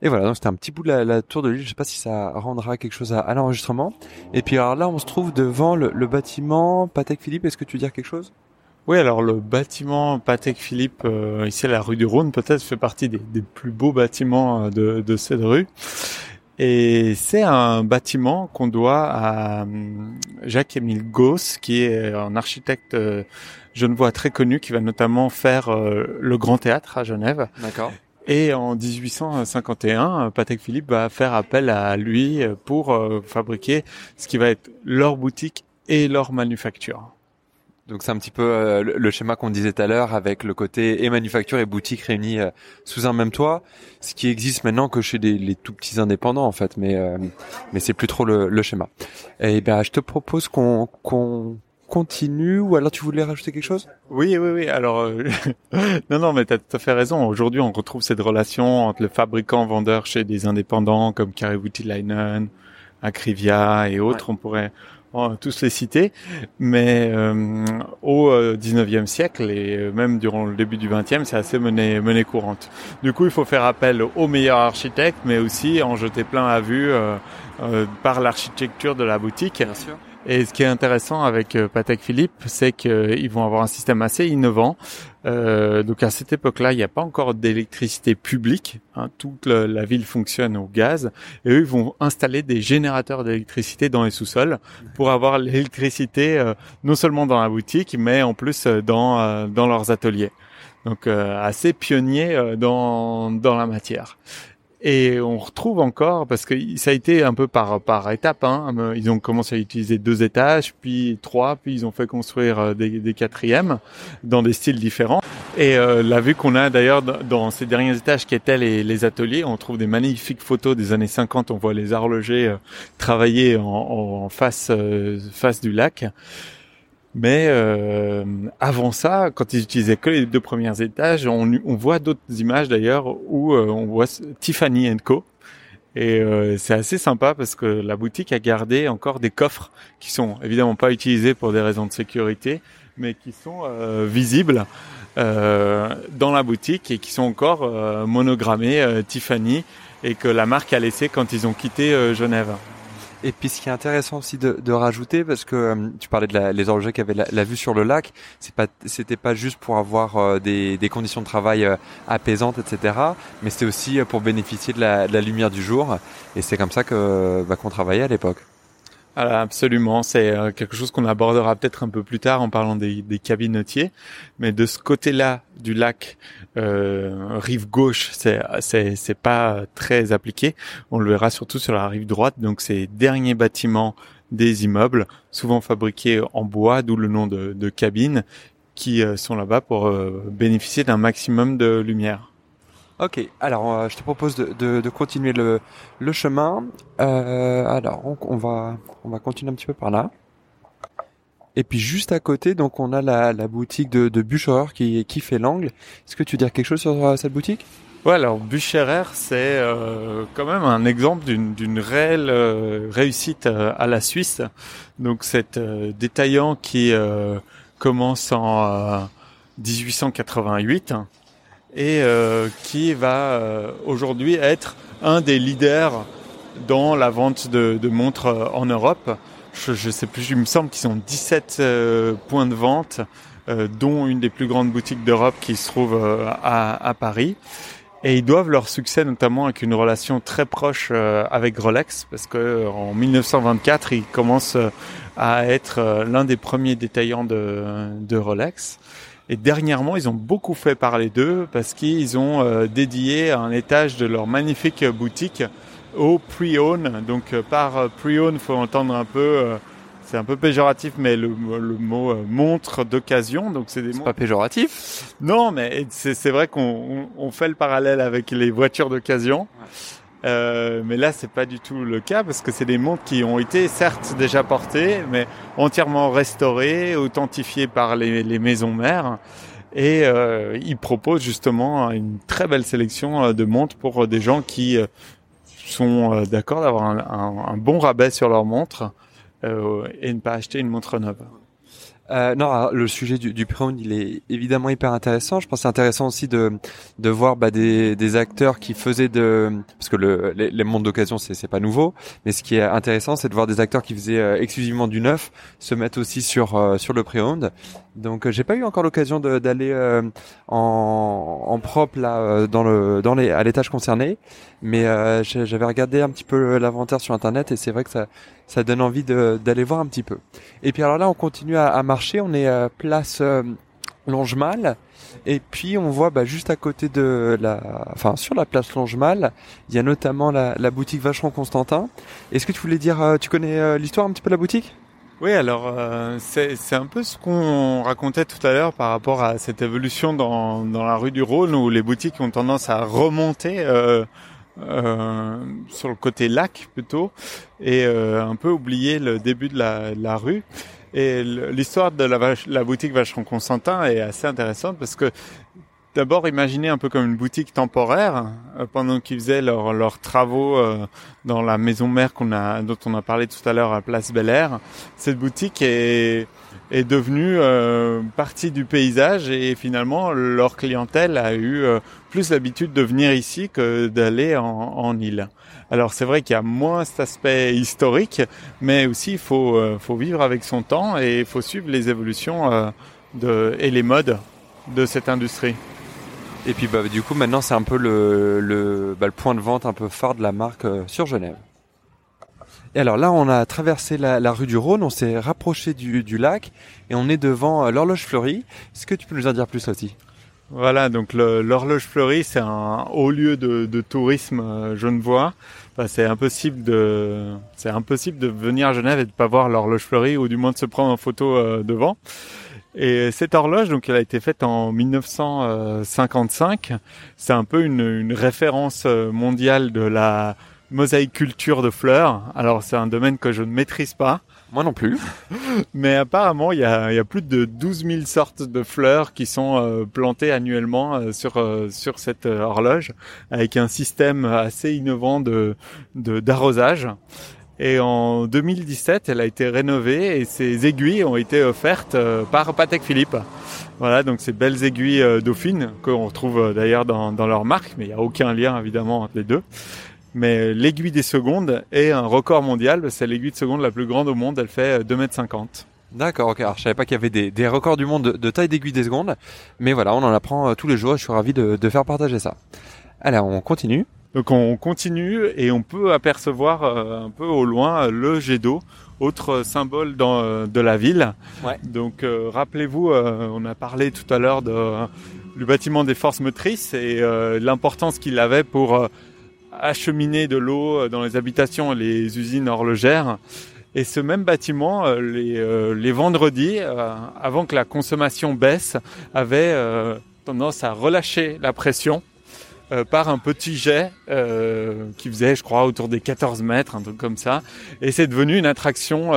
Et voilà, donc c'était un petit bout de la, tour de l'île. Je sais pas si ça rendra quelque chose à, l'enregistrement. Et puis alors là, on se trouve devant le, bâtiment Patek Philippe. Est-ce que tu veux dire quelque chose? Oui, alors le bâtiment Patek Philippe, euh, ici à la rue du Rhône, peut-être fait partie des, plus beaux bâtiments euh, de, de cette rue. Et c'est un bâtiment qu'on doit à hum, Jacques-Émile Gauss, qui est un architecte euh, genevois très connu, qui va notamment faire le Grand Théâtre à Genève. D'accord. Et en 1851, Patek Philippe va faire appel à lui pour euh, fabriquer ce qui va être leur boutique et leur manufacture. Donc c'est un petit peu euh, le schéma qu'on disait tout à l'heure avec le côté et manufacture et boutique réunis euh, sous un même toit, ce qui existe maintenant que chez les tout petits indépendants en fait, mais mais c'est plus trop le, schéma. Et ben je te propose qu'on qu'on continue ou alors tu voulais rajouter quelque chose? Oui, oui, oui. Alors, euh, [laughs] non, non, mais tu as tout à fait raison. Aujourd'hui, on retrouve cette relation entre le fabricant vendeur chez des indépendants comme Karivuti-Leinen, Acrivia et autres. On pourrait tous les citer. Mais euh, au 19e euh, siècle et même durant le début du 20e, c'est assez monnaie, monnaie courante. Du coup, il faut faire appel aux meilleurs architectes, mais aussi en jeter plein à vue par l'architecture de la boutique. Bien sûr. Et ce qui est intéressant avec euh, Patek Philippe, c'est qu'ils vont avoir un système assez innovant. Euh, donc à cette époque-là, il n'y a pas encore d'électricité publique. Hein, toute la, ville fonctionne au gaz. Et eux, ils vont installer des générateurs d'électricité dans les sous-sols pour avoir l'électricité euh, non seulement dans la boutique, mais en plus euh, dans, dans leurs ateliers. Donc assez pionnier dans, dans la matière. Et on retrouve encore, parce que ça a été un peu par par étapes. Hein. Ils ont commencé à utiliser deux étages, puis trois, puis ils ont fait construire euh, des, des quatrièmes dans des styles différents. Et euh, la vue qu'on a d'ailleurs dans ces derniers étages qui étaient les, les, ateliers, on trouve des magnifiques photos des années 50. On voit les horlogers euh, travailler en, en face euh, face du lac. Mais euh, avant ça, quand ils utilisaient que les deux premiers étages, on, on voit d'autres images d'ailleurs où euh, on voit Tiffany Co. Et euh, c'est assez sympa parce que la boutique a gardé encore des coffres qui sont évidemment pas utilisés pour des raisons de sécurité, mais qui sont euh, visibles euh, dans la boutique et qui sont encore monogrammés Tiffany et que la marque a laissé quand ils ont quitté Genève. Et puis ce qui est intéressant aussi de, rajouter, parce que euh, tu parlais de la, les horlogers qui avaient la, vue sur le lac, pas, c'était pas juste pour avoir euh, des, conditions de travail euh, apaisantes, etc. Mais c'était aussi pour bénéficier de la, de la, lumière du jour. Et c'est comme ça que bah, qu'on travaillait à l'époque. Absolument, c'est euh, quelque chose qu'on abordera peut-être un peu plus tard en parlant des, des. Mais de ce côté-là du lac, euh, rive gauche, c'est c'est pas très appliqué. On le verra surtout sur la rive droite. Donc ces derniers bâtiments des immeubles, souvent fabriqués en bois, d'où le nom de, de cabines, qui euh, sont là-bas pour bénéficier d'un maximum de lumière. Ok, alors euh, je te propose de, de, de continuer le, le chemin. Euh, alors on, on, va on va continuer un petit peu par là. Et puis juste à côté, donc on a la, la boutique de, de Bucherer qui, qui fait l'angle. Est-ce que tu veux dire quelque chose sur euh, cette boutique? Ouais, alors Bucherer, c'est euh, quand même un exemple d'une réelle euh, réussite à la Suisse. Donc cet détaillant qui commence en 1888 et euh, qui va euh, aujourd'hui être un des leaders dans la vente de, de montres euh, en Europe. Je, je sais plus, il me semble qu'ils ont 17 points de vente, dont une des plus grandes boutiques d'Europe qui se trouve à, à, Paris. Et ils doivent leur succès notamment avec une relation très proche avec Rolex, parce que en 1924, ils commencent à être l'un des premiers détaillants de, de Rolex. Et dernièrement, ils ont beaucoup fait parler d'eux parce qu'ils ont euh, dédié un étage de leur magnifique boutique au pre-own. Donc euh, par euh, pre-own, faut entendre un peu, c'est un peu péjoratif, mais le, le mot montre d'occasion. Donc c'est des. C'est pas péjoratif? Non, mais c'est vrai qu'on on, fait le parallèle avec les voitures d'occasion. Ouais. Euh, mais là, c'est pas du tout le cas parce que c'est des montres qui ont été certes déjà portées, mais entièrement restaurées, authentifiées par les, les maisons mères. Et euh, ils proposent justement une très belle sélection euh, de montres pour des gens qui euh, sont d'accord d'avoir un, un, un, bon rabais sur leur montre euh, et ne pas acheter une montre neuve. Euh, non, le sujet du, du pre-owned, il est évidemment hyper intéressant. Je pense c'est intéressant aussi de de voir bah, des, des acteurs qui faisaient de parce que le, les, les mondes d'occasion c'est c'est pas nouveau, mais ce qui est intéressant, c'est de voir des acteurs qui faisaient euh, exclusivement du neuf se mettre aussi sur euh, sur le pre-owned. Donc euh, j'ai pas eu encore l'occasion d'aller euh, en, en propre là dans le dans les à l'étage concerné, mais j'avais regardé un petit peu l'inventaire sur internet et c'est vrai que ça ça donne envie d'aller voir un petit peu. Et puis alors là, on continue à, à marcher, on est à place euh, Longemal, et puis on voit bah, juste à côté de la, enfin sur la place Longemal, il y a notamment la, la boutique Vacheron Constantin. Est-ce que tu voulais dire, euh, tu connais euh, l'histoire un petit peu de la boutique? Oui, alors euh, c'est un peu ce qu'on racontait tout à l'heure par rapport à cette évolution dans, dans la rue du Rhône où les boutiques ont tendance à remonter euh, euh, sur le côté lac plutôt, et euh, un peu oublier le début de la, de la rue. Et l'histoire de la, la, boutique Vacheron Constantin est assez intéressante parce que d'abord imaginez un peu comme une boutique temporaire euh, pendant qu'ils faisaient leurs travaux euh, dans la maison mère dont on a parlé tout à l'heure à Place Bel Air. Cette boutique est devenue euh, partie du paysage et finalement leur clientèle a eu plus l'habitude de venir ici que d'aller en, île. Alors c'est vrai qu'il y a moins cet aspect historique, mais aussi il faut, vivre avec son temps et il faut suivre les évolutions et les modes de cette industrie. Et puis bah, du coup maintenant c'est un peu le, le, bah, point de vente un peu phare de la marque euh, sur Genève. Et alors là, on a traversé la, rue du Rhône, on s'est rapproché du, lac et on est devant euh, l'horloge fleurie. Est-ce que tu peux nous en dire plus aussi? Voilà, donc l'horloge fleurie, c'est un haut lieu de, tourisme euh, genevois. C'est impossible de, c'est impossible de venir à Genève et de pas voir l'horloge fleurie ou du moins de se prendre en photo devant. Et cette horloge, donc, elle a été faite en 1955. C'est un peu une, une référence euh, mondiale de la mosaïque culture de fleurs. Alors, c'est un domaine que je ne maîtrise pas. Moi non plus. [laughs] Mais apparemment, il y a, y a, plus de 12 000 sortes de fleurs qui sont euh, plantées annuellement euh, sur euh, sur cette horloge, avec un système assez innovant de d'arrosage. Et en 2017, elle a été rénovée et ses aiguilles ont été offertes par Patek Philippe. Voilà, donc ces belles aiguilles dauphines qu'on retrouve d'ailleurs dans, leur marque, mais il n'y a aucun lien évidemment entre les deux. Mais l'aiguille des secondes est un record mondial. C'est l'aiguille de seconde la plus grande au monde. Elle fait 2 mètres 50. D'accord, ok. Alors, je savais pas qu'il y avait des, records du monde de, taille d'aiguille des secondes. Mais voilà, on en apprend euh, tous les jours et je suis ravi de, de faire partager ça. Allez, on continue. Donc on continue et on peut apercevoir euh, un peu au loin le jet d'eau, autre symbole dans, euh, de la ville. Ouais. Donc rappelez-vous, on a parlé tout à l'heure du bâtiment des forces motrices et l'importance qu'il avait pour acheminer de l'eau euh, dans les habitations et les usines horlogères. Et ce même bâtiment, euh, les, euh, les vendredis, avant que la consommation baisse, avait tendance à relâcher la pression par un petit jet qui faisait, je crois, autour des 14 mètres, un truc comme ça. Et c'est devenu une attraction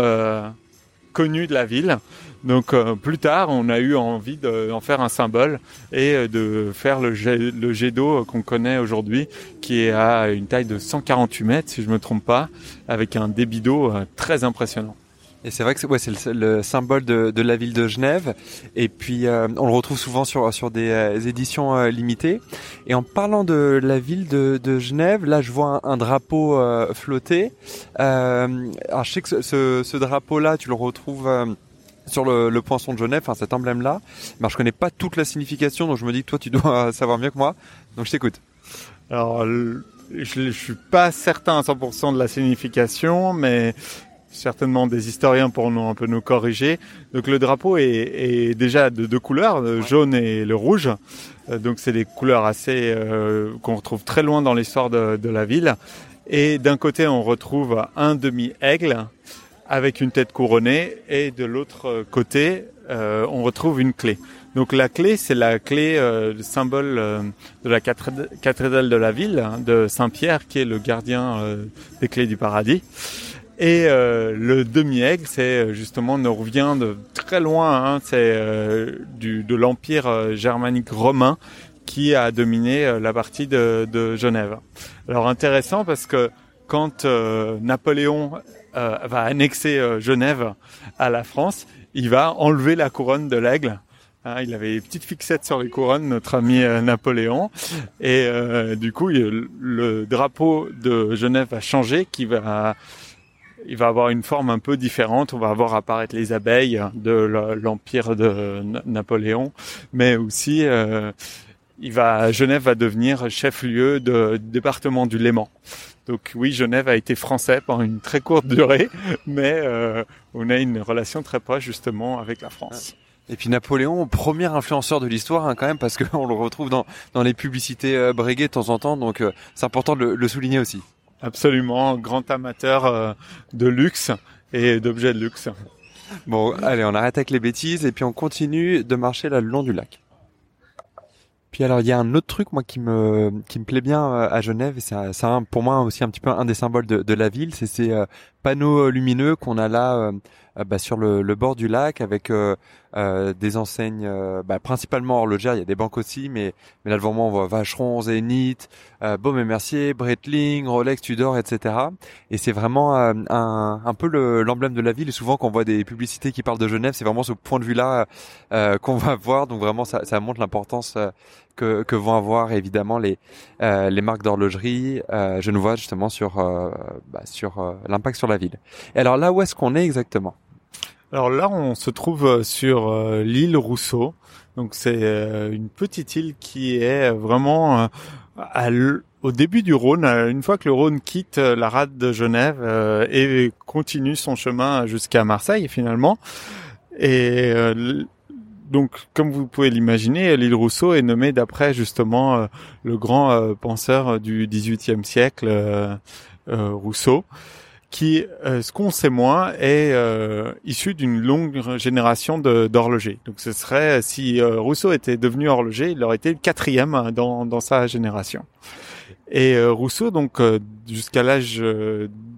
connue de la ville. Donc euh, plus tard, on a eu envie d'en faire un symbole et euh, de faire le jet, d'eau qu'on connaît aujourd'hui, qui est à une taille de 148 mètres, si je me trompe pas, avec un débit d'eau euh, très impressionnant. Et c'est vrai que c'est le, le, symbole de, la ville de Genève. Et puis on le retrouve souvent sur des éditions limitées. Et en parlant de la ville de, Genève, là je vois un, drapeau flotter. alors je sais que ce, ce drapeau-là, tu le retrouves sur le, le, poinçon de Genève, enfin cet emblème-là. Mais je connais pas toute la signification, donc je me dis que toi tu dois [laughs] savoir mieux que moi. Donc je t'écoute. Alors, je, je suis pas certain à 100% de la signification, mais certainement des historiens pourront un peu nous corriger. Donc le drapeau est, est déjà de deux couleurs, le jaune et le rouge. Euh, donc c'est des couleurs assez euh, qu'on retrouve très loin dans l'histoire de, de la ville. Et d'un côté on retrouve un demi-aigle avec une tête couronnée et de l'autre côté, euh, on retrouve une clé. Donc la clé, c'est la clé, euh, le symbole euh, de la cathédrale de la ville hein, de Saint-Pierre, qui est le gardien euh, des clés du paradis. Et le demi-aigle, c'est justement, nous revient de très loin, hein, c'est de l'empire germanique romain qui a dominé la partie de, de Genève. Alors intéressant parce que quand Napoléon euh, va annexer euh, Genève à la France, il va enlever la couronne de l'aigle. Hein, il avait des petites fixettes sur les couronnes, notre ami euh, Napoléon. Et du coup, le drapeau de Genève va changer, qui va il va avoir une forme un peu différente. On va voir apparaître les abeilles de l'empire de Napoléon, mais aussi il va Genève va devenir chef-lieu de département du Léman. Donc oui, Genève a été français pendant une très courte durée, mais euh, on a une relation très proche justement avec la France. Et puis Napoléon, premier influenceur de l'histoire hein, quand même, parce qu'on [laughs] le retrouve dans, dans les publicités euh, de temps en temps, donc euh, c'est important de le, souligner aussi. Absolument, grand amateur euh, de luxe et d'objets de luxe. Bon, allez, on arrête avec les bêtises et puis on continue de marcher là le long du lac. Puis alors il y a un autre truc moi qui me qui me plaît bien euh, à Genève et c'est pour moi aussi un petit peu un des symboles de, de la ville, c'est ces euh, panneaux lumineux qu'on a là euh, bah, sur le, le, bord du lac avec euh, des enseignes euh, bah, principalement horlogères, il y a des banques aussi, mais, mais là devant moi on voit Vacheron, Zénith, euh, Baume et Mercier, Breitling, Rolex, Tudor, etc. Et c'est vraiment euh, un, un peu l'emblème de la ville. Et souvent quand on voit des publicités qui parlent de Genève, c'est vraiment ce point de vue-là qu'on va voir. Donc vraiment ça, ça montre l'importance que, que, vont avoir évidemment les, les marques d'horlogerie euh, genevoises justement sur, bah, sur l'impact sur la ville. Et alors là où est-ce qu'on est exactement? Alors là, on se trouve euh, sur euh, l'île Rousseau. Donc c'est euh, une petite île qui est vraiment au début du Rhône. Une fois que le Rhône quitte la rade de Genève et continue son chemin jusqu'à Marseille finalement. Et donc, comme vous pouvez l'imaginer, l'île Rousseau est nommée d'après justement le grand penseur du XVIIIe siècle, Rousseau qui, euh, ce qu'on sait moins, est euh, issu d'une longue génération d'horlogers. Donc ce serait, si euh, Rousseau était devenu horloger, il aurait été le quatrième dans, dans sa génération. Et Rousseau, donc jusqu'à l'âge,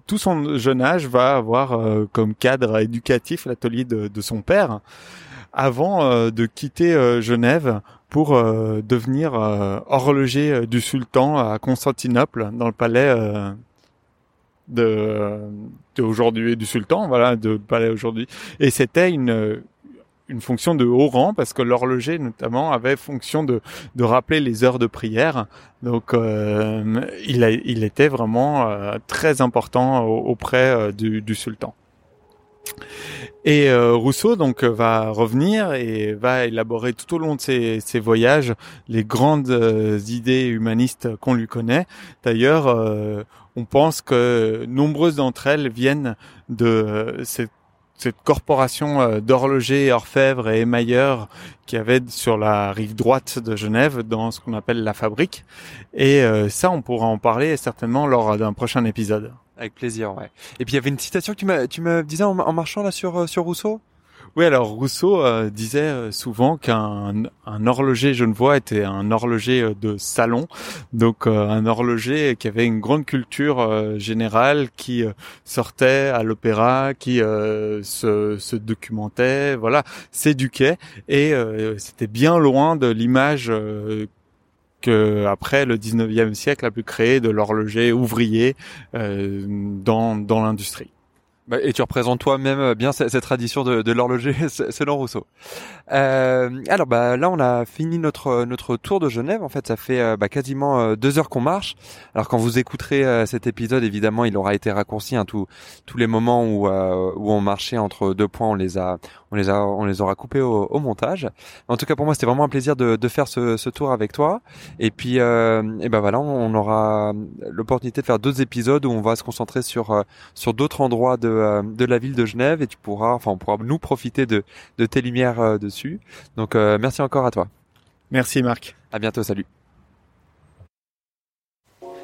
tout son jeune âge, va avoir comme cadre éducatif l'atelier de, son père, avant de quitter Genève pour devenir horloger du sultan à Constantinople, dans le palais de d'aujourd'hui du sultan, voilà, de palais aujourd'hui. Et c'était une une fonction de haut rang parce que l'horloger notamment avait fonction de, de rappeler les heures de prière. Donc euh, il, a, il était vraiment euh, très important auprès euh, du, du, sultan. Et Rousseau donc va revenir et va élaborer tout au long de ses, ses voyages les grandes idées humanistes qu'on lui connaît. D'ailleurs, on pense que nombreuses d'entre elles viennent de cette, corporation euh, d'horlogers, orfèvres et émailleurs qui avait sur la rive droite de Genève dans ce qu'on appelle la fabrique. Et euh, ça, on pourra en parler certainement lors d'un prochain épisode. Avec plaisir. Et puis il y avait une citation que tu me, disais en, marchant là sur, euh, Rousseau? Oui, alors Rousseau euh, disait euh, souvent qu'un un horloger genevois était un horloger de salon, donc un horloger qui avait une grande culture générale, qui sortait à l'opéra, qui se, documentait, voilà, s'éduquait, et c'était bien loin de l'image que après le 19e siècle a pu créer de l'horloger ouvrier dans, dans l'industrie. Bah, et tu représentes toi-même euh, bien cette, tradition de, de l'horloger [laughs] selon Rousseau. Euh, alors bah là on a fini notre notre tour de Genève. En fait ça fait euh, bah, quasiment euh, deux heures qu'on marche. Alors quand vous écouterez cet épisode évidemment il aura été raccourci. Hein, tous tous les moments où où on marchait entre deux points on les a on les a on les aura coupés au, au montage. En tout cas pour moi c'était vraiment un plaisir de, de faire ce, ce, tour avec toi. Et puis et ben voilà on aura l'opportunité de faire d'autres épisodes où on va se concentrer sur sur d'autres endroits de euh, de la ville de Genève et tu pourras, enfin, on pourra nous profiter de, de tes lumières euh, dessus. Donc, euh, merci encore à toi. Merci Marc. À bientôt, salut.